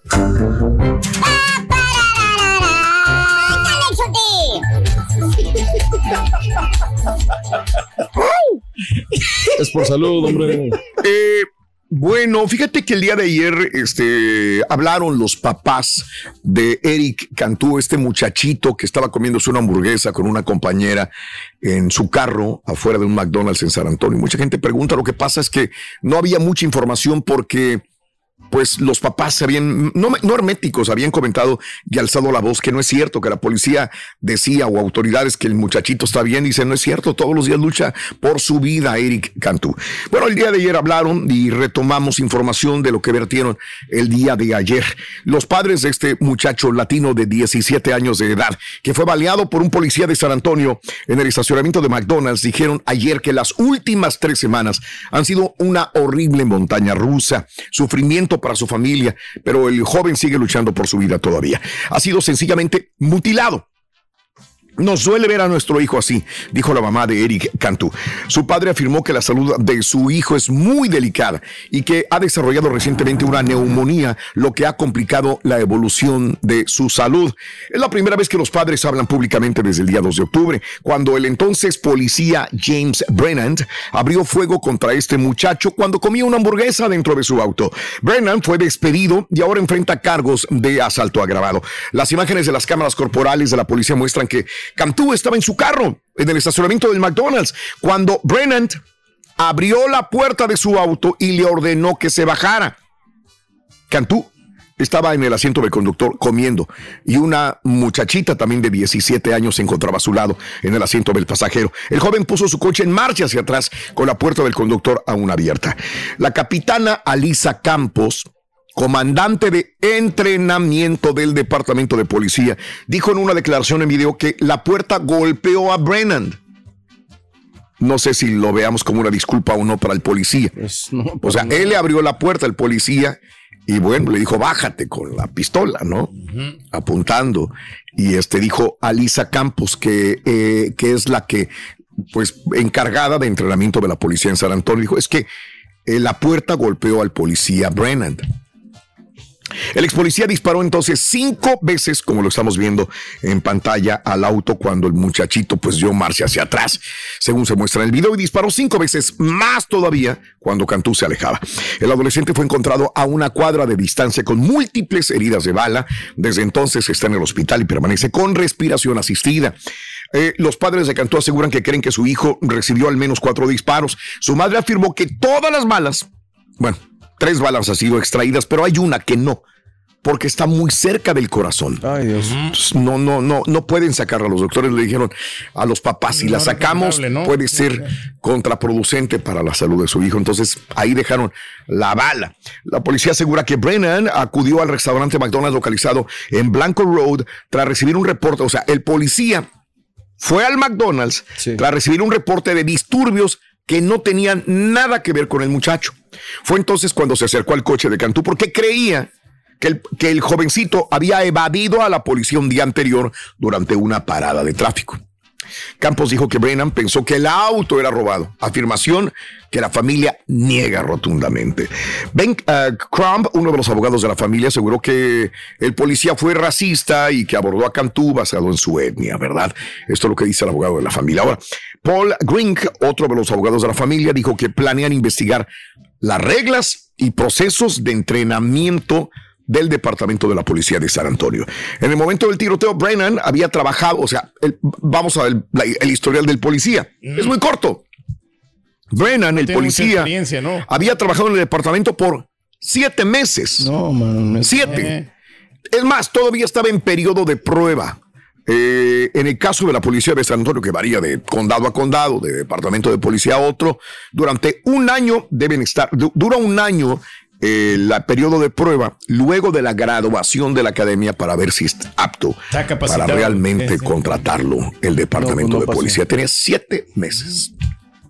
E: Es por salud, hombre.
A: Eh, bueno, fíjate que el día de ayer este, hablaron los papás de Eric Cantú, este muchachito que estaba comiéndose una hamburguesa con una compañera en su carro afuera de un McDonald's en San Antonio. Mucha gente pregunta, lo que pasa es que no había mucha información porque pues los papás se habían, no, herméticos, habían comentado y alzado la voz que no es cierto, que la policía decía o autoridades que el muchachito está bien, dice no es cierto, todos los días lucha por su vida Eric Cantú. Bueno, el día de ayer hablaron y retomamos información de lo que vertieron el día de ayer. Los padres de este muchacho latino de 17 años de edad, que fue baleado por un policía de San Antonio en el estacionamiento de McDonald's, dijeron ayer que las últimas tres semanas han sido una horrible montaña rusa, sufrimiento para su familia, pero el joven sigue luchando por su vida todavía. Ha sido sencillamente mutilado. Nos duele ver a nuestro hijo así, dijo la mamá de Eric Cantú. Su padre afirmó que la salud de su hijo es muy delicada y que ha desarrollado recientemente una neumonía, lo que ha complicado la evolución de su salud. Es la primera vez que los padres hablan públicamente desde el día 2 de octubre, cuando el entonces policía James Brennan abrió fuego contra este muchacho cuando comía una hamburguesa dentro de su auto. Brennan fue despedido y ahora enfrenta cargos de asalto agravado. Las imágenes de las cámaras corporales de la policía muestran que Cantú estaba en su carro en el estacionamiento del McDonald's cuando Brennan abrió la puerta de su auto y le ordenó que se bajara. Cantú estaba en el asiento del conductor comiendo y una muchachita también de 17 años se encontraba a su lado en el asiento del pasajero. El joven puso su coche en marcha hacia atrás con la puerta del conductor aún abierta. La capitana Alisa Campos comandante de entrenamiento del departamento de policía, dijo en una declaración en video que la puerta golpeó a Brennan. No sé si lo veamos como una disculpa o no para el policía. o sea, él le abrió la puerta al policía y bueno, le dijo, bájate con la pistola, ¿no? Apuntando. Y este dijo Alisa Campos, que, eh, que es la que, pues, encargada de entrenamiento de la policía en San Antonio, dijo, es que eh, la puerta golpeó al policía Brennan. El ex policía disparó entonces cinco veces, como lo estamos viendo en pantalla, al auto cuando el muchachito pues dio marcha hacia atrás, según se muestra en el video, y disparó cinco veces más todavía cuando Cantú se alejaba. El adolescente fue encontrado a una cuadra de distancia con múltiples heridas de bala. Desde entonces está en el hospital y permanece con respiración asistida. Eh, los padres de Cantú aseguran que creen que su hijo recibió al menos cuatro disparos. Su madre afirmó que todas las balas, bueno, tres balas han sido extraídas, pero hay una que no, porque está muy cerca del corazón.
E: Ay, Dios.
A: Entonces, No, no, no, no pueden sacarla. Los doctores le dijeron a los papás, si
B: No
A: la sacamos, puede ser contraproducente para la salud de su hijo. Entonces, ahí dejaron la bala. La policía asegura que Brennan acudió al restaurante McDonald's localizado en Blanco Road tras recibir un reporte. O sea, el policía fue al McDonald's tras recibir un reporte de disturbios que no tenían nada que ver con el muchacho. Fue entonces cuando se acercó al coche de Cantú porque creía que el, que el jovencito había evadido a la policía un día anterior durante una parada de tráfico. Campos dijo que Brennan pensó que el auto era robado, afirmación que la familia niega rotundamente. Ben uh, Crumb, uno de los abogados de la familia, aseguró que el policía fue racista y que abordó a Cantú basado en su etnia, ¿verdad? Esto es lo que dice el abogado de la familia. Ahora, Paul Grink, otro de los abogados de la familia, dijo que planean investigar las reglas y procesos de entrenamiento del Departamento de la Policía de San Antonio. En el momento del tiroteo, Brennan había trabajado, o sea, el- vamos a ver el historial del policía. Es muy corto. Brennan, el policía,
B: ¿no?
A: había trabajado en el departamento por siete meses.
E: No, mano.
A: Siete. Es más, todavía estaba en periodo de prueba. Eh, en el caso de la policía de San Antonio, que varía de condado a condado, de departamento de policía a otro, durante un año deben estar, du- dura un año eh, el periodo de prueba luego de la graduación de la academia para ver si es apto para realmente
B: Sí, sí.
A: contratarlo el departamento
E: No, no
A: de policía. Tenía siete meses.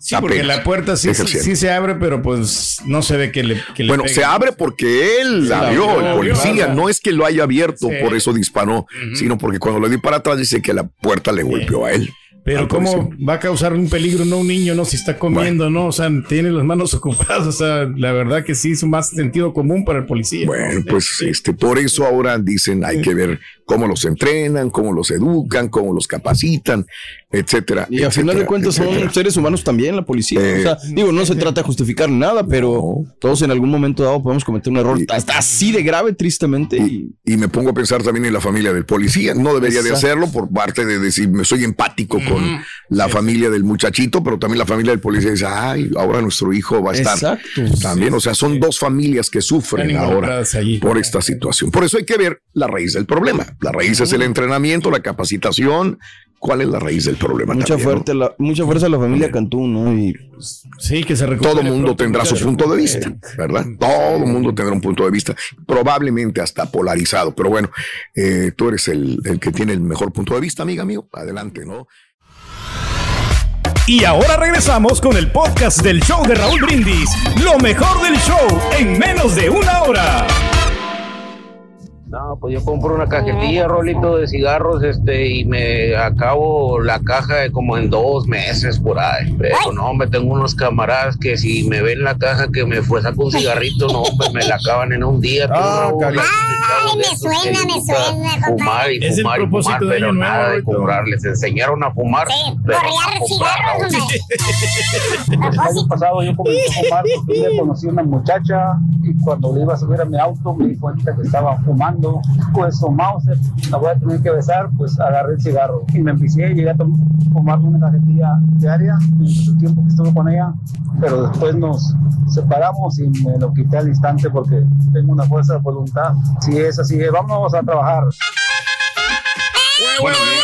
B: Sí, porque la puerta sí, sí, se abre, pero pues no se ve que le, que
A: Bueno, se abre porque él la abrió,
B: abrió,
A: el policía. No es que lo haya abierto, por eso disparó, sino porque cuando le di para atrás dice que la puerta le golpeó a él.
B: Pero cómo va a causar un peligro, no un niño, no si está comiendo, no, o sea, tiene las manos ocupadas, o sea, la verdad que sí es más sentido común para el policía.
A: Bueno, pues este, por eso ahora dicen hay que ver cómo los entrenan, cómo los educan, cómo los capacitan, etcétera.
E: Y al final de
A: etcétera,
E: cuentas son seres humanos también, la policía.
A: Eh,
E: o sea, digo, no se trata de justificar nada, pero todos en algún momento dado podemos cometer un error. Está así de grave, tristemente. Y,
A: Y me pongo a pensar también en la familia del policía. No debería de hacerlo por parte de decir, me soy empático con la familia del muchachito, pero también la familia del policía dice, ay, ahora nuestro hijo va a estar
E: Exacto.
A: también. O sea, son dos familias que sufren ahora
B: allí.
A: por esta situación. Por eso hay que ver la raíz del problema. La raíz es el entrenamiento, la capacitación. ¿Cuál es la raíz del problema?
E: Mucha,
A: también, no?
E: fuerte, la- mucha fuerza a la familia Cantú, ¿no? Y
B: Sí, que se recupere
A: Todo mundo
B: pronto,
A: tendrá su punto de vista, ¿verdad? Todo mundo tendrá un punto de vista, probablemente hasta polarizado, pero bueno, eh, tú eres el, el que tiene el mejor punto de vista, amiga, amigo. Adelante, ¿no?
J: Y ahora regresamos con el podcast del show de Raúl Brindis. Lo mejor del show en menos de una hora.
M: No, pues yo compro una cajetilla, rolito de cigarros, este, y me acabo la caja de como en dos meses por ahí. Pero no, hombre, tengo unos camaradas que si me ven la caja que me fue saco un cigarrito, no, hombre, me la acaban en un día.
E: Ah.
C: Ay, me suena, me suena,
M: Fumar y
B: Es
M: fumar y fumar, pero
B: Nuevo,
M: nada de comprar. Les enseñaron a fumar.
C: Sí,
M: pero
C: correar cigarros.
O: El año pasado yo comencé a fumar porque conocí a una muchacha y cuando le iba a subir a mi auto me di cuenta que estaba fumando. Pues Mauser, la voy a tener que besar, pues agarré el cigarro y me empecé, llegué a fumar una cajetilla diaria en el tiempo que estuve con ella, pero después nos separamos y me lo quité al instante porque tengo una fuerza de voluntad. Si es así, vámonos a trabajar.
P: Buenos días,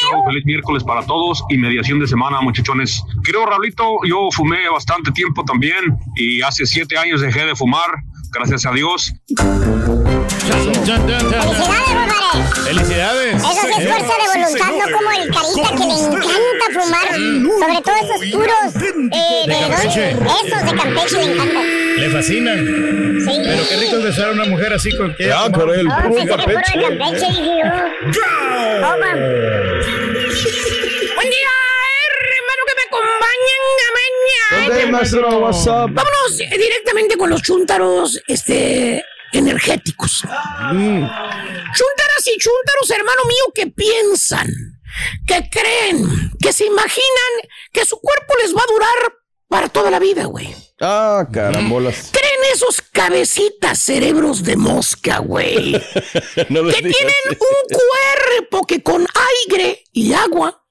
P: show. Feliz miércoles para todos y mediación de semana, muchachones. Creo, Raulito, yo fumé bastante tiempo también y hace siete años dejé de fumar, gracias a Dios.
C: Felicidades,
B: Felicidades.
C: Eso sí es fuerza de voluntad, no como el carita que le encanta fumar. Sobre todo esos puros eh,
B: De
C: de,
B: Campeche.
C: Esos de Campeche le encantan.
B: Le fascinan.
C: Sí.
B: Pero qué rico es besar a una mujer así con que.
E: Ah, caray, el
C: Oh,
E: puro
C: que puro de
E: Campeche.
C: Campeche, dije yo. Toma.
Q: Buen día, hermano, que me acompañan a mañana.
E: ¿Dónde, maestro? What's up?
Q: Vámonos directamente con los chúntaros este, energéticos. Chúntaras y chúntaros, hermano mío, que piensan, que creen, que se imaginan que su cuerpo les va a durar para toda la vida, güey.
E: Ah, carambolas.
Q: Creen esos cabecitas cerebros de mosca, güey.
E: No
Q: que tienen
E: así.
Q: un cuerpo que con aire y agua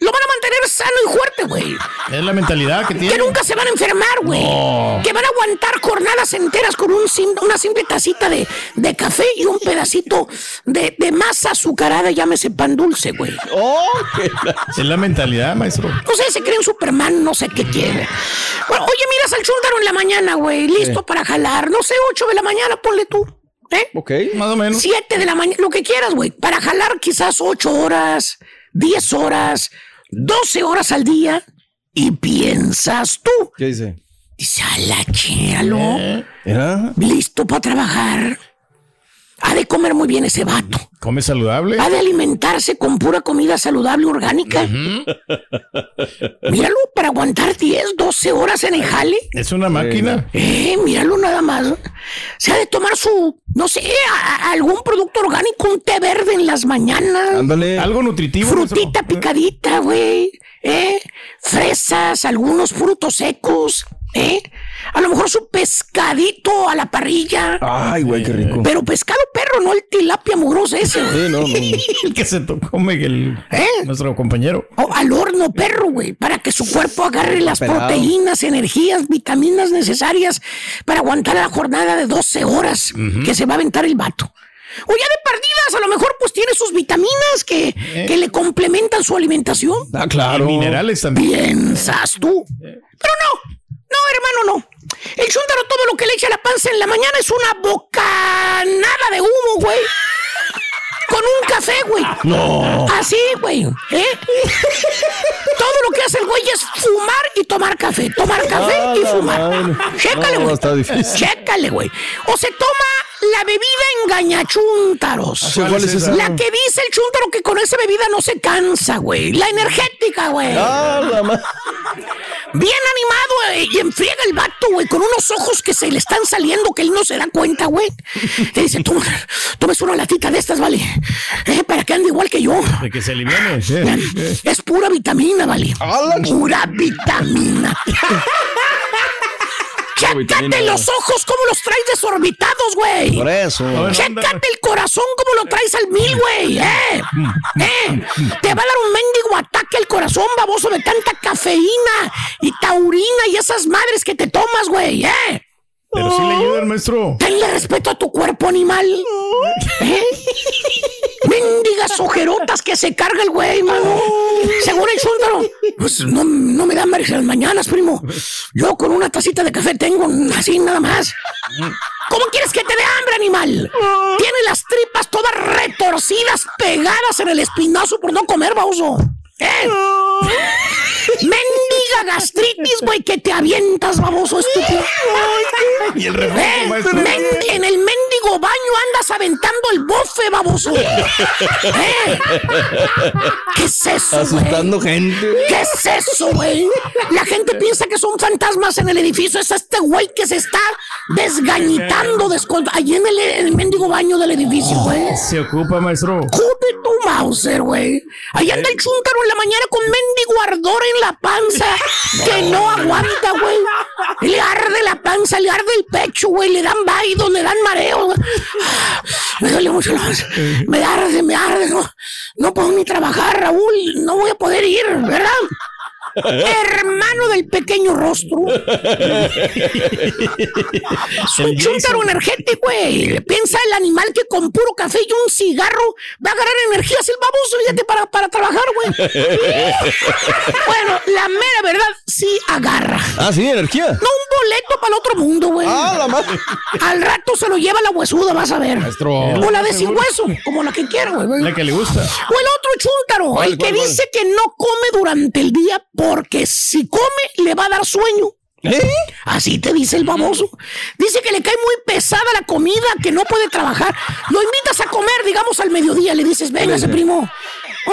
Q: lo van a mantener sano y fuerte, güey.
B: Es la mentalidad que
Q: Que
B: tiene.
Q: nunca se van a enfermar, güey.
B: No.
Q: Que van a aguantar jornadas enteras con un sim- una simple tacita de, de café y un pedacito de, de masa azucarada, llámese pan dulce, güey.
E: Oh, qué la-
B: Es la mentalidad, maestro.
Q: No sé, se creen Superman, no sé qué quiere. Bueno, oye, miras al chúndaro en la mañana, güey, listo
E: Sí.
Q: para jalar. No sé, 8 de la mañana, ponle tú. ¿Eh?
E: Ok.
B: Más o menos.
Q: 7 de la mañana, lo que quieras, güey. Para jalar quizás 8 horas, 10 horas, 12 horas al día. Y piensas tú,
E: ¿Qué dice?
Q: dice, a la
B: Eh,
E: ¿Era?
Q: listo para trabajar. Ha de comer muy bien ese vato.
B: Come saludable.
Q: Ha de alimentarse con pura comida saludable orgánica. Míralo, para aguantar 10, 12 horas en el jale.
B: Es una máquina.
Q: Eh, míralo nada más. Se ha de tomar su, no sé, a- a- algún producto orgánico, un té verde en las mañanas.
E: Ándale.
B: Algo nutritivo.
Q: Frutita picadita, güey. ¿Eh? Fresas, algunos frutos secos. ¿Eh? A lo mejor su pescadito a la parrilla.
E: Ay, güey, qué rico.
Q: Pero pescado perro, no el tilapia mugroso ese, güey.
E: Sí, no, no.
B: El que se to- come el,
Q: ¿Eh?
B: nuestro compañero.
Q: O al horno perro, güey, para que su cuerpo agarre las
E: Pelado.
Q: proteínas, energías, vitaminas necesarias para aguantar la jornada de 12 horas que se va a aventar el vato. O ya de perdidas, a lo mejor pues tiene sus vitaminas que, que le complementan su alimentación.
E: Ah, claro.
B: Minerales también.
Q: Piensas tú. Pero no, no, hermano, no. El chúndaro todo lo que le echa a la panza en la mañana es una bocanada de humo, güey. con un café, güey.
E: No.
Q: Así, güey. ¿eh? Todo lo que hace el güey es fumar y tomar café. Tomar café
E: Ah,
Q: y fumar.
E: madre.
Q: Chécale,
E: No,
Q: güey.
E: está difícil.
Q: Chécale, güey. O se toma la bebida engañachúntaros.
E: ¿Cuál es esa?
Q: La que dice el chúntaro que con esa bebida no se cansa, güey. La energética, güey.
E: Ah, la ma-
Q: Bien animado eh, y enfriega el vato, güey, con unos ojos que se le están saliendo que él no se da cuenta, güey. Te dice, tú, tomes una latita de estas, vale. Eh, para que ande igual que yo.
B: De que se aliviane. sí.
Q: Es pura vitamina, vale. Pura vitamina. Chécate los ojos como los traes desorbitados, güey.
E: Por eso.
Q: Chécate el corazón como lo traes al mil, güey. ¿eh? ¿Eh? Te va a dar un mendigo ataque al corazón, baboso, de tanta cafeína y taurina y esas madres que te tomas, güey. ¿eh?
B: Pero sí le ayuda el maestro.
Q: Tenle respeto a tu cuerpo animal. ¿Eh? Mendigas ojerotas que se carga el güey, mano. Según el. Pues no, no me dan en las mañanas, primo. Yo con una tacita de café tengo así nada más. ¿Cómo quieres que te dé hambre, animal? Tiene las tripas todas retorcidas, pegadas en el espinazo por no comer, baboso. ¿Eh? Gastritis, güey, que te avientas, baboso estúpido.
B: Y el refresco,
Q: Eh, men- en el mendigo baño andas aventando el bofe, baboso. ¿Eh? ¿Qué es eso?
E: Asustando gente.
Q: ¿Qué es eso, güey? La gente piensa que son fantasmas en el edificio. Es este güey que se está desgañitando descol- allí en el, el mendigo baño del edificio, güey.
B: Se ocupa, maestro.
Q: Joder tu Mauser, güey. Ahí anda el chúntaro en la mañana con mendigo ardor en la panza que no aguanta, güey. Le arde la panza, le arde el pecho, güey. Le dan vaidos, le dan mareo. Me duele mucho la. Me arde, me arde. No, no puedo ni trabajar, Raúl. No voy a poder ir, ¿verdad? Hermano del pequeño rostro. Es un chúntaro energético, güey. Piensa el animal que con puro café y un cigarro va a agarrar energías el baboso, fíjate, para, para trabajar, güey. bueno, la mera verdad sí agarra.
E: Ah, sí, energía.
Q: No un boleto para el otro mundo, güey.
E: Ah, la madre.
Q: Al rato se lo lleva la huesuda, vas a ver.
B: Maestro.
Q: O la de sin hueso, como la que quiera, güey.
B: La que le gusta.
Q: O el otro chúntaro,
E: ¿Cuál,
Q: el que
E: cuál, cuál?
Q: dice que no come durante el día porque si come le va a dar sueño.
E: ¿Eh?
Q: Así te dice el baboso. Dice que le cae muy pesada la comida, que no puede trabajar. Lo invitas a comer, digamos, al mediodía. Le dices, véngase, primo.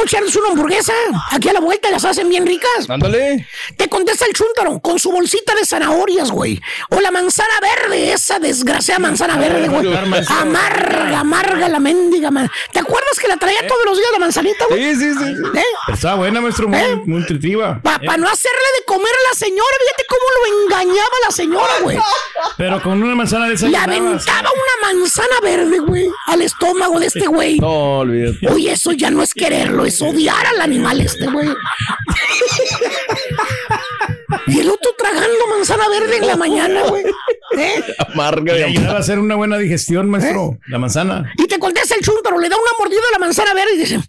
Q: Echarnos una hamburguesa. Aquí a la vuelta las hacen bien ricas.
E: Ándale.
Q: Te contesta el chúntaro con su bolsita de zanahorias, güey. O la manzana verde, esa desgraciada manzana verde, güey. Amarga, amarga la mendiga. man- ¿Te acuerdas que la traía todos los días la manzanita, güey?
E: Sí, sí, sí.
Q: ¿Eh?
B: Estaba buena, maestro. Muy,
Q: ¿Eh?
B: muy nutritiva.
Q: Para no hacerle de comer a la señora, fíjate cómo lo engañaba la señora, güey.
B: Pero con una manzana de esa
Q: Le aventaba una manzana verde, güey, al estómago de este güey.
E: No, olvídate.
Q: Oye, eso ya no es quererlo, es odiar al animal este, güey. Y el otro tragando manzana verde en la mañana, güey. ¿Eh?
E: Amarga. De
B: ayudaba a hacer una buena digestión, maestro. La manzana.
Q: Y te contesta el chúntaro, le da una mordida a la manzana verde y dice,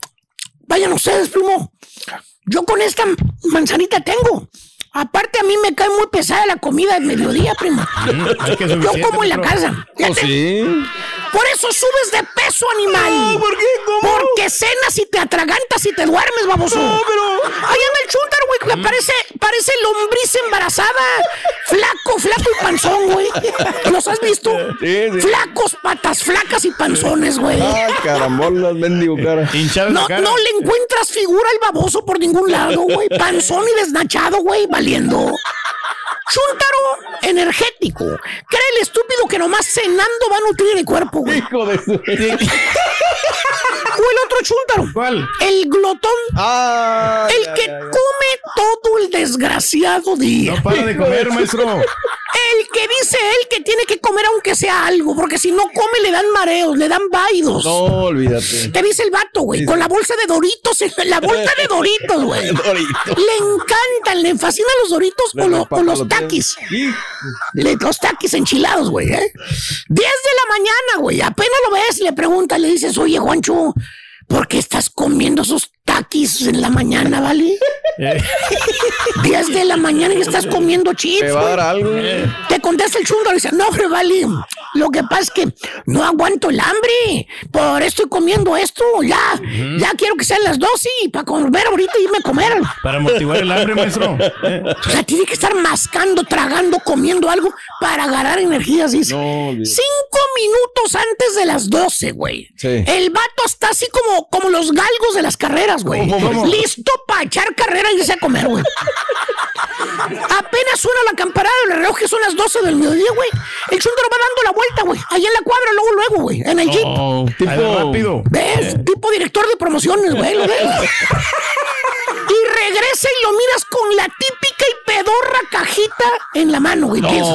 Q: vayan ustedes, primo. Yo con esta manzanita tengo. Aparte a mí me cae muy pesada la comida de mediodía,
B: que es
Q: Yo como en la casa.
E: Oh, sí.
Q: Por eso subes de peso, animal. ¿Por qué? Porque cenas y te atragantas y te duermes, baboso. No, pero. Ahí anda el chúntaro, güey, que parece, parece lombriz embarazada. Flaco, flaco y panzón, güey. ¿Los has visto?
E: Sí, sí.
Q: Flacos, patas flacas y panzones, güey.
E: Ah, carambolas, mendigo cara.
Q: No,
B: cara.
Q: no le encuentras figura al baboso por ningún lado, güey. Panzón y desnachado, güey, valiendo. Chúntaro energético. Cree el estúpido que nomás cenando va a nutrir el cuerpo, güey.
E: Hijo de su.
Q: O el otro chúntaro.
B: ¿Cuál?
Q: El glotón.
E: Ah,
Q: el
E: ya,
Q: que
E: ya, ya.
Q: come todo el desgraciado día.
B: No para de comer, maestro.
Q: El que dice él que tiene que comer aunque sea algo, porque si no come le dan mareos, le dan vaidos.
E: No, olvídate.
Q: Te dice el vato, güey, con la bolsa de Doritos, la bolsa de Doritos, güey.
E: Dorito.
Q: Le encantan, le fascinan los Doritos o, lo- o los taquis. Los taquis enchilados, güey, ¿eh? 10 de la mañana, güey. Apenas lo ves, le preguntas, le dices, oye, Juancho, ¿por qué estás comiendo esos taquis en la mañana, vale? 10 de la mañana y estás comiendo chips.
E: Te va a dar algo.
Q: Te contesta el chundo y dice, no, hombre, vale, lo que pasa es que no aguanto el hambre. Por eso estoy comiendo esto. Ya, ya quiero que sean las 12 y para comer ahorita y irme a comer.
B: Para motivar el hambre, maestro.
Q: O sea, tiene que estar mascando, tragando, comiendo algo para agarrar energías. Dice. Cinco minutos antes de las 12, güey.
E: Sí.
Q: El vato está así como, como los galgos de las carreras, Listo para echar carrera y irse a comer, güey. Apenas suena la campanada del reloj, que son las 12 del mediodía, güey. El chúndaro va dando la vuelta, güey. Ahí en la cuadra, luego, luego, güey. En el jeep.
B: Oh,
E: tipo-
B: rápido.
Q: ¿Ves? Tipo director de promociones, güey. ¿lo ves? y regresa y lo miras con la típica y pedorra cajita en la mano, güey. Piensas,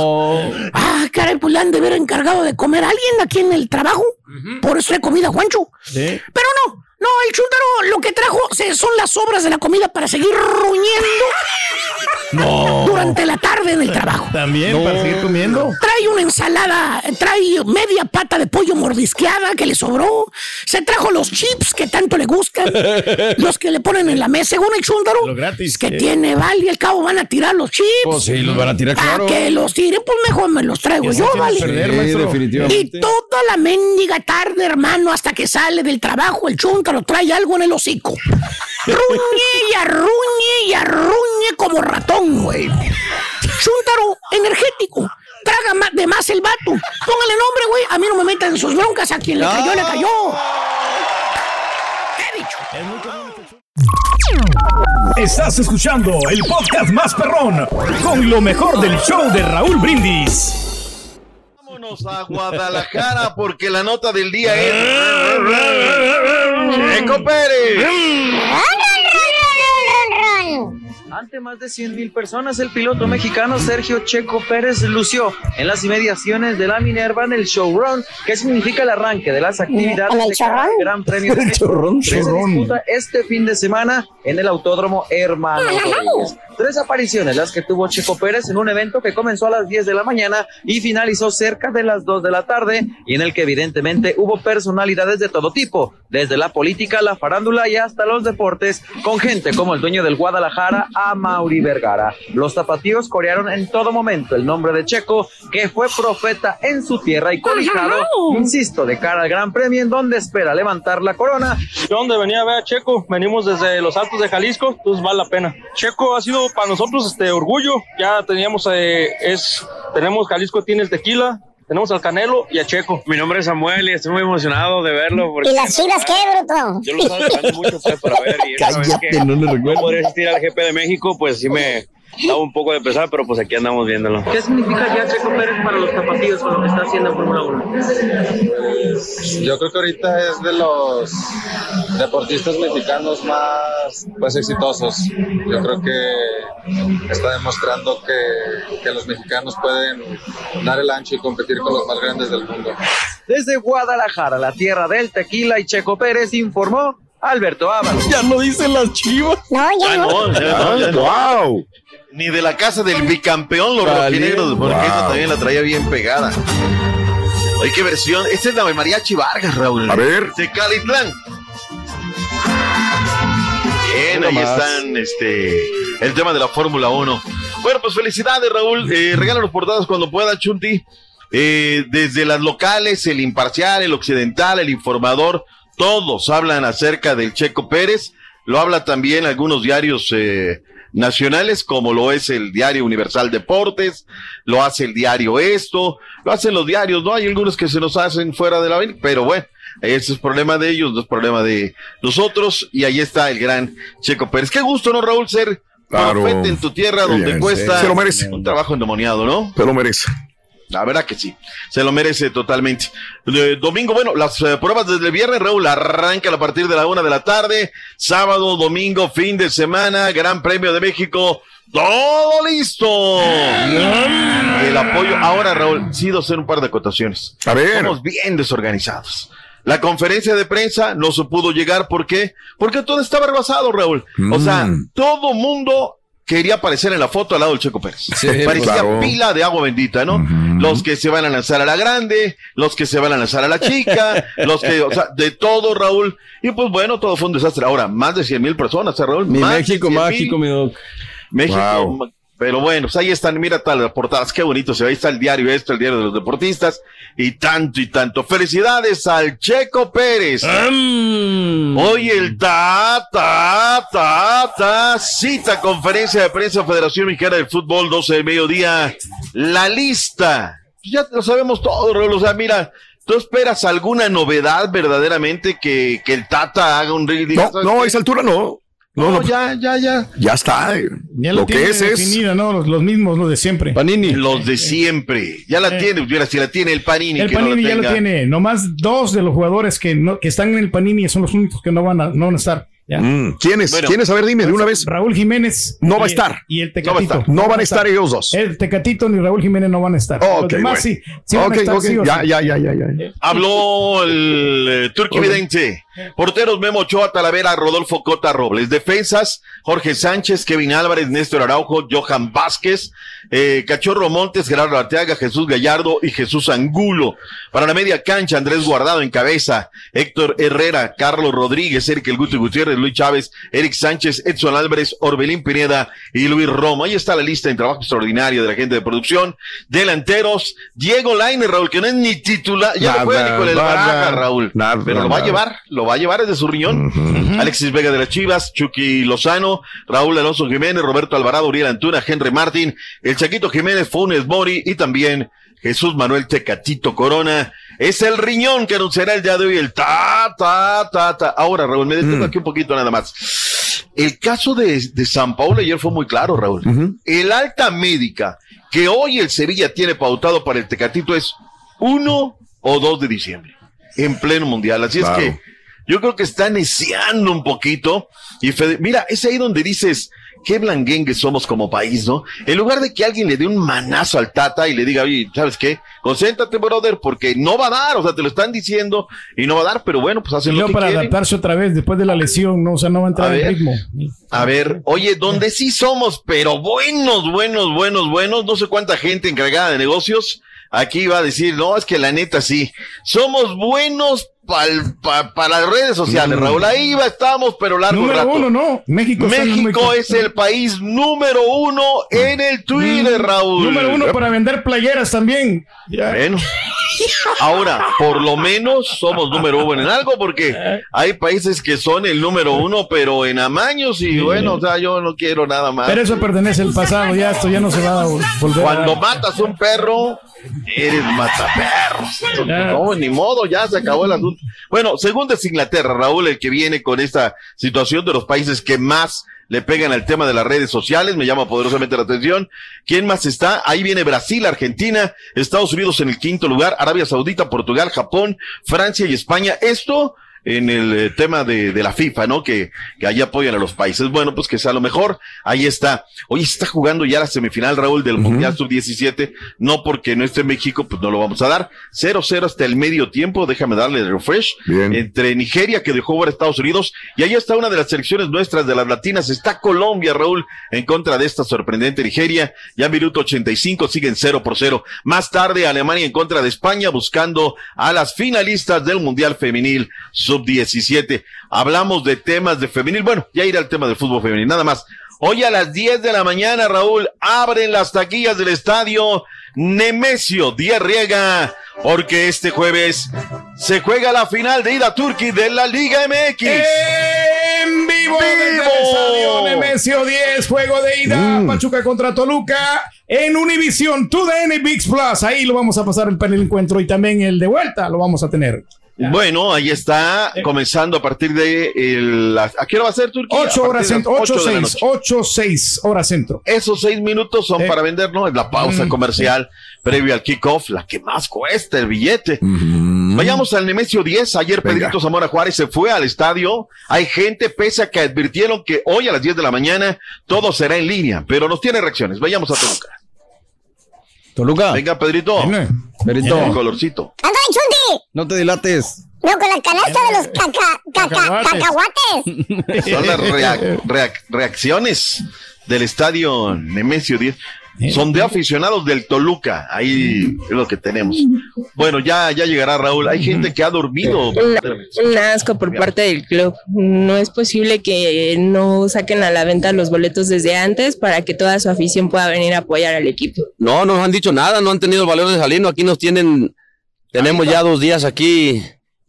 Q: Ah, caray, pues le han de haber encargado de comer a alguien aquí en el trabajo. Por eso hay comida, Juancho.
B: Sí.
Q: Pero no, no, el chúndaro lo que trajo se- son las sobras de la comida para seguir ruñendo
B: No.
Q: durante la tarde en el trabajo.
B: También para seguir comiendo.
Q: Trae una ensalada, trae media pata de pollo mordisqueada que le sobró. Se trajo los chips que tanto le gustan, los que le ponen en la mesa, según el chúndaro.
B: Lo gratis,
Q: Que tiene vale, al cabo van a tirar los chips.
E: Pues sí, los van a tirar,
Q: ¿A
E: claro.
Q: que los tire? Pues mejor me los traigo yo, vale.
B: perder,
E: Sí, definitivamente.
Q: Y toda la mendiga tarde, hermano, hasta que sale del trabajo, el chúntaro trae algo en el hocico. Ruñe y arruñe y arruñe como ratón, güey. Chúntaro energético. Traga ma- de más el vato. Póngale nombre, güey. A mí no me metan en sus broncas. A quien le cayó, le cayó. ¿Qué he dicho?
J: Estás escuchando el podcast más perrón con lo mejor del show de Raúl Brindis.
R: Vámonos a Guadalajara porque la nota del día es. Checo Pérez.
S: Ante más de 100 mil personas, el piloto mexicano Sergio Checo Pérez lució en las inmediaciones de la Minerva en el showrun, que significa el arranque de las actividades
C: ¿En el
S: de cada
C: chorrón?
S: Gran Premio de México,
E: Chorrón, chorrón.
S: disputa este fin de semana en el Autódromo Hermano Rodríguez. Tres apariciones las que tuvo Checo Pérez en un evento que comenzó a las 10 de la mañana y finalizó cerca de las 2 de la tarde y en el que evidentemente hubo personalidades de todo tipo, desde la política, la farándula y hasta los deportes, con gente como el dueño del Guadalajara, a Mauri Vergara. Los zapatillos corearon en todo momento el nombre de Checo, que fue profeta en su tierra y colijado, insisto, de cara al Gran Premio en donde espera levantar la corona
O: Yo donde venía a ver a Checo, venimos desde los Altos de Jalisco, entonces vale la pena. Checo ha sido para nosotros este orgullo, ya teníamos eh, es tenemos Jalisco tiene el tequila, tenemos al Canelo y a Checo.
M: Mi nombre es Samuel y estoy muy emocionado de verlo. Porque
C: ¿Y las chivas qué, bruto?
M: Yo lo estaba esperando mucho pues, para ver. Y
E: Cállate,
M: que
E: no le recuerdo.
M: No podría asistir al GP de México, pues sí me daba un poco de pesar, pero pues aquí andamos viéndolo.
S: ¿Qué significa ya Checo Pérez para los zapatillos con lo que está haciendo en Fórmula 1?
K: Yo creo que ahorita es de los deportistas mexicanos más pues exitosos. Yo creo que está demostrando que, que los mexicanos pueden dar el ancho y competir con los más grandes del mundo.
S: Desde Guadalajara, la tierra del tequila y Checo Pérez informó Alberto Ábalos.
E: Ya lo dicen las chivas.
C: No, ya no.
R: No, ya no, ya no. Ni de la casa del bicampeón, los rojinegros, porque
F: Wow.
R: esa también la traía bien pegada. Oye, qué versión. Esta es la de Mariachi Vargas, Raúl.
A: A ver.
R: De Calitlán. Bien, ahí
E: más.
R: están este, el tema de la Fórmula 1. Bueno, pues felicidades, Raúl. Eh, regálanos portadas cuando pueda, Chunti. Eh, desde las locales, el imparcial, el occidental, el informador, todos hablan acerca del Checo Pérez. Lo habla también algunos diarios eh, nacionales, como lo es el diario Universal Deportes, lo hace el diario Esto, lo hacen los diarios, ¿no? Hay algunos que se nos hacen fuera de la avenida, pero bueno, ese es problema de ellos, no es problema de nosotros, y ahí está el gran Checo Pérez. Qué gusto, ¿no, Raúl? Ser
A: Claro.
R: en tu tierra donde cuesta
A: sí. Se lo merece.
R: un trabajo endemoniado, ¿no?
A: Se lo merece.
R: La verdad que sí, se lo merece totalmente. Eh, domingo, bueno, las eh, pruebas desde el viernes, Raúl, arrancan a partir de la una de la tarde. Sábado, domingo, fin de semana, Gran Premio de México. Todo listo. El apoyo. Ahora, Raúl, sí, hacer un par de acotaciones.
A: A ver.
R: Somos bien desorganizados. La conferencia de prensa no se pudo llegar, ¿por qué? Porque todo estaba rebasado, Raúl. O sea,
A: Mm.
R: todo mundo quería aparecer en la foto al lado del Checo Pérez.
E: Sí,
R: Parecía
E: claro.
R: pila de agua bendita, ¿no? Los que se van a lanzar a la grande, los que se van a lanzar a la chica, los que, o sea, de todo, Raúl. Y pues bueno, todo fue un desastre. Ahora, más de 100 mil personas, ¿eh, Raúl.
E: Mi
R: Más
E: México
R: 100,000.
E: mágico, mi doc.
R: México. Pero bueno, pues ahí están, mira tal las portadas, qué bonito se ve, ahí está el diario esto, el diario de los deportistas, y tanto y tanto. Felicidades al Checo Pérez. Hoy el ta, ta, ta, ta, cita conferencia de prensa Federación Mexicana del Fútbol, 12 de mediodía, la lista. Ya lo sabemos todo, Raúl, o sea, mira, ¿tú esperas alguna novedad verdaderamente que, que el Tata haga un
A: No, no, a esa altura no. No, no,
R: ya, ya, ya.
A: Ya está. eh.
B: Ya
A: lo,
B: lo,
A: que
B: tiene
A: es es.
B: Los, los mismos, los de siempre.
E: Panini.
R: Los de siempre. Ya la tiene, mira, si la tiene el Panini.
B: El
R: que no la
B: Panini ya lo tiene. Nomás dos de los jugadores que, no, que están en el Panini son los únicos que no van a, no van a estar.
A: Mm, ¿Quiénes?
B: Bueno.
A: ¿Quiénes? A ver, dime de una vez.
B: Raúl Jiménez.
A: No va a
B: y-
A: estar.
B: Y el
A: No va a
B: Tecatito.
A: No van a estar ellos dos.
B: El Tecatito ni Raúl Jiménez no van a estar.
A: Ok,
B: los demás
A: bueno.
B: sí. sí van
A: Ok,
B: a estar,
A: ok,
B: sí o
A: ya,
B: sí.
A: ya, ya, ya, ya.
R: Habló el eh, Turqui
A: Ok.
R: Vidente. Porteros Memo Ochoa, Talavera, Rodolfo Cota Robles. Defensas, Jorge Sánchez, Kevin Álvarez, Néstor Araujo, Johan Vázquez, eh, Cachorro Montes, Gerardo Arteaga, Jesús Gallardo y Jesús Angulo. Para la media cancha, Andrés Guardado en cabeza, Héctor Herrera, Carlos Rodríguez, Eric El Guti Gutiérrez, Luis Chávez, Eric Sánchez, Edson Álvarez, Orbelín Pineda y Luis Romo. Ahí está la lista en trabajo extraordinario de la gente de producción. Delanteros, Diego Laine, Raúl, que no es ni titular, ya no juega ni con el Baraja, Raúl.
A: nada,
R: pero lo va a llevar, lo va a llevar desde su riñón. Alexis Vega de las Chivas, Chucky Lozano, Raúl Alonso Jiménez, Roberto Alvarado, Uriel Antuna, Henry Martín, el Chaquito Jiménez, Funes Mori y también Jesús Manuel Tecatito Corona. Es el riñón que anunciará el día de hoy el ta, ta, ta, ta. Ahora, Raúl, me detengo aquí un poquito nada más. El caso de, de San Paulo ayer fue muy claro, Raúl. El alta médica que hoy el Sevilla tiene pautado para el Tecatito es 1 o 2 de diciembre, en pleno mundial. Así es que yo creo que está neciando un poquito. Y Fede- mira, es ahí donde dices, qué blanguengue somos como país, ¿no? En lugar de que alguien le dé un manazo al Tata y le diga, oye, ¿sabes qué? Concéntrate, brother, porque no va a dar, o sea, te lo están diciendo y no va a dar, pero bueno, pues hacen lo que
B: para
R: quieren.
B: adaptarse otra vez después de la lesión, ¿no? O sea, no va a entrar
R: A
B: en
R: ver.
B: ritmo.
R: A ver, oye, donde sí somos, pero buenos, buenos, buenos, buenos, no sé cuánta gente encargada de negocios aquí va a decir, no, es que la neta sí, somos buenos para las redes sociales, Raúl, ahí va, estamos, pero largo
B: Número
R: rato.
B: uno, no. México,
R: México es el país número uno en el Twitter, Raúl.
B: Mm. Número uno para vender playeras también. Ya.
R: Bueno. Ahora, por lo menos somos número uno en algo, porque hay países que son el número uno, pero en amaños, y bueno, o sea, yo no quiero nada más.
B: Pero eso pertenece al pasado, ya esto ya no se va a vol- volver. a
R: Cuando
B: dar.
R: matas un perro, eres mataperros. No, ni modo, ya se acabó el asunto. Bueno, segundo es Inglaterra, Raúl, el que viene con esta situación de los países que más le pegan al tema de las redes sociales, me llama poderosamente la atención. ¿Quién más está? Ahí viene Brasil, Argentina, Estados Unidos en el quinto lugar, Arabia Saudita, Portugal, Japón, Francia y España. Esto en el eh, tema de, de la FIFA, ¿no? Que, que ahí apoyan a los países. Bueno, pues que sea lo mejor. Ahí está. Hoy está jugando ya la semifinal, Raúl, del Mundial Sub-17. No porque no esté en México, pues no lo vamos a dar. 0-0 hasta el medio tiempo. Déjame darle el refresh. Entre Nigeria, que dejó ver a Estados Unidos. Y ahí está una de las selecciones nuestras de las latinas. Está Colombia, Raúl, en contra de esta sorprendente Nigeria. Ya minuto 85, siguen 0 por 0. Más tarde, Alemania en contra de España, buscando a las finalistas del Mundial Femenil Sub-17. Hablamos de temas de femenil. Bueno, ya iré al tema del fútbol femenil, nada más. Hoy a las 10 de la mañana, Raúl, abren las taquillas del estadio Nemesio Díaz Riega, porque este jueves se juega la final de ida Turquía de la Liga MX.
B: En vivo, desde el estadio Nemesio 10, juego de ida,
R: Mm.
B: Pachuca contra Toluca, en Univision, TUDN VIX Plus. Ahí lo vamos a pasar el panel encuentro y también el de vuelta lo vamos a tener.
R: Bueno, ahí está, comenzando a partir de el, ¿a qué hora va a ser Turquía?
B: 8
R: A
B: horas centro,
R: las
B: 8
R: ocho de la
B: 6,
R: noche.
B: 8 6 horas centro.
R: Esos seis minutos son para vender, ¿no? Es la pausa
B: Mm.
R: comercial previo al kickoff, la que más cuesta el billete. Vayamos al Nemesio 10. Ayer Pedrito Zamora Juárez se fue al estadio. Hay gente, pese a que advirtieron que hoy a las 10 de la mañana todo será en línea, pero nos tiene reacciones. Vayamos a Toluca.
E: Toluca.
R: Venga, Pedrito.
E: Pedrito.
R: El colorcito.
C: ¡Ándale, Chunti!
E: No te dilates.
C: No, con la canasta de los caca, caca, cacahuates.
R: Son las reac- reac- reacciones del estadio Nemesio 10. Son de aficionados del Toluca. Ahí es lo que tenemos. Bueno, ya, ya llegará Raúl. Hay gente que ha dormido.
T: Un asco por parte del club. No es posible que no saquen a la venta los boletos desde antes para que toda su afición pueda venir a apoyar al equipo.
U: No, no nos han dicho nada, no han tenido el valor de salirnos. Aquí nos tienen, tenemos ya dos días aquí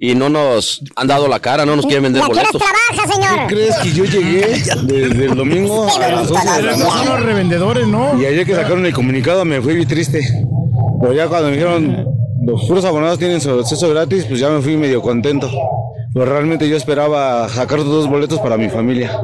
U: y no nos han dado la cara, no nos quieren vender
C: ¿Y a qué
U: boletos.
C: trabaja, señor?
V: ¿Crees que yo llegué desde el domingo a las 12 de la
B: Son los
V: noche?
B: revendedores, ¿no?
V: Y ayer que sacaron el comunicado me fui bien triste. Pero ya cuando me dijeron los puros abonados tienen su acceso gratis, pues ya me fui medio contento. Pero realmente yo esperaba sacar dos boletos para mi familia.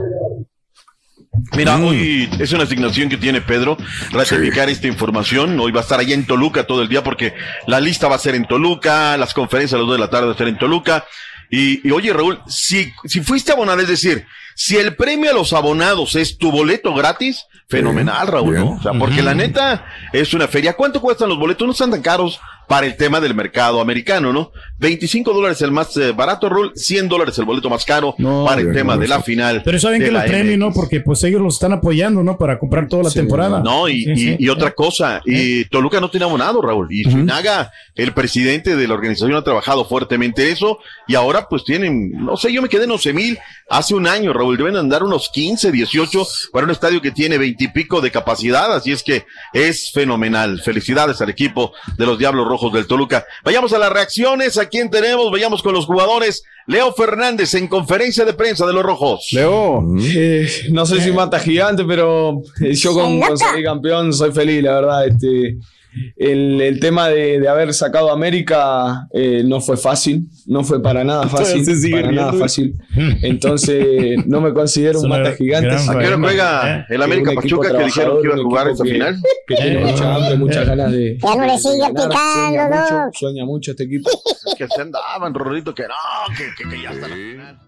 R: Mira, hoy es una asignación que tiene Pedro, ratificar esta información. Hoy va a estar allá en Toluca todo el día porque la lista va a ser en Toluca, las conferencias a las 2 de la tarde van a ser en Toluca. Y, y, oye, Raúl, si, si fuiste abonado, es decir, si el premio a los abonados es tu boleto gratis, fenomenal, Raúl, ¿no? O sea, porque la neta es una feria. ¿Cuánto cuestan los boletos? No están tan caros para el tema del mercado americano, ¿no? 25 dólares el más eh, barato, Raúl, 100 dólares el boleto más caro para el tema
B: no,
R: de la final.
B: Pero saben que los premios, ¿no? Porque pues ellos los están apoyando, ¿no? Para comprar toda la temporada.
R: No, y,
B: Sí,
R: y-
B: sí.
R: y otra cosa, y Toluca no tiene abonado, Raúl. Y Finaga, el presidente de la organización, ha trabajado fuertemente eso. Y ahora, pues tienen, no sé, yo me quedé en 11 mil hace un año, Raúl. Deben andar unos 15, 18 para un estadio que tiene 20 y pico de capacidad. Así es que es fenomenal. Felicidades al equipo de los Diablos Rojos del Toluca. Vayamos a las reacciones. ¿A quién tenemos? Vayamos con los jugadores. Leo Fernández en conferencia de prensa de los Rojos.
W: Leo, eh, no sé si mata gigante, pero eh, yo con, con salir campeón soy feliz, la verdad. Este, el, el tema de, de haber sacado a América eh, no fue fácil, no fue para nada fácil, para nada fácil. Entonces no me considero un mata gigantes.
R: gran ¿A qué hora juega el América Pachuca que dijeron que iba a jugar esa final?
W: Que tiene mucha hambre, muchas ganas de.
C: Ya no le sigue picando,
W: Sueña mucho,
C: Doc.
W: sueña mucho este equipo.
R: que se andaban, Rorrito, que no, que, que, que ya está la final.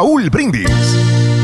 A: Raúl Brindis.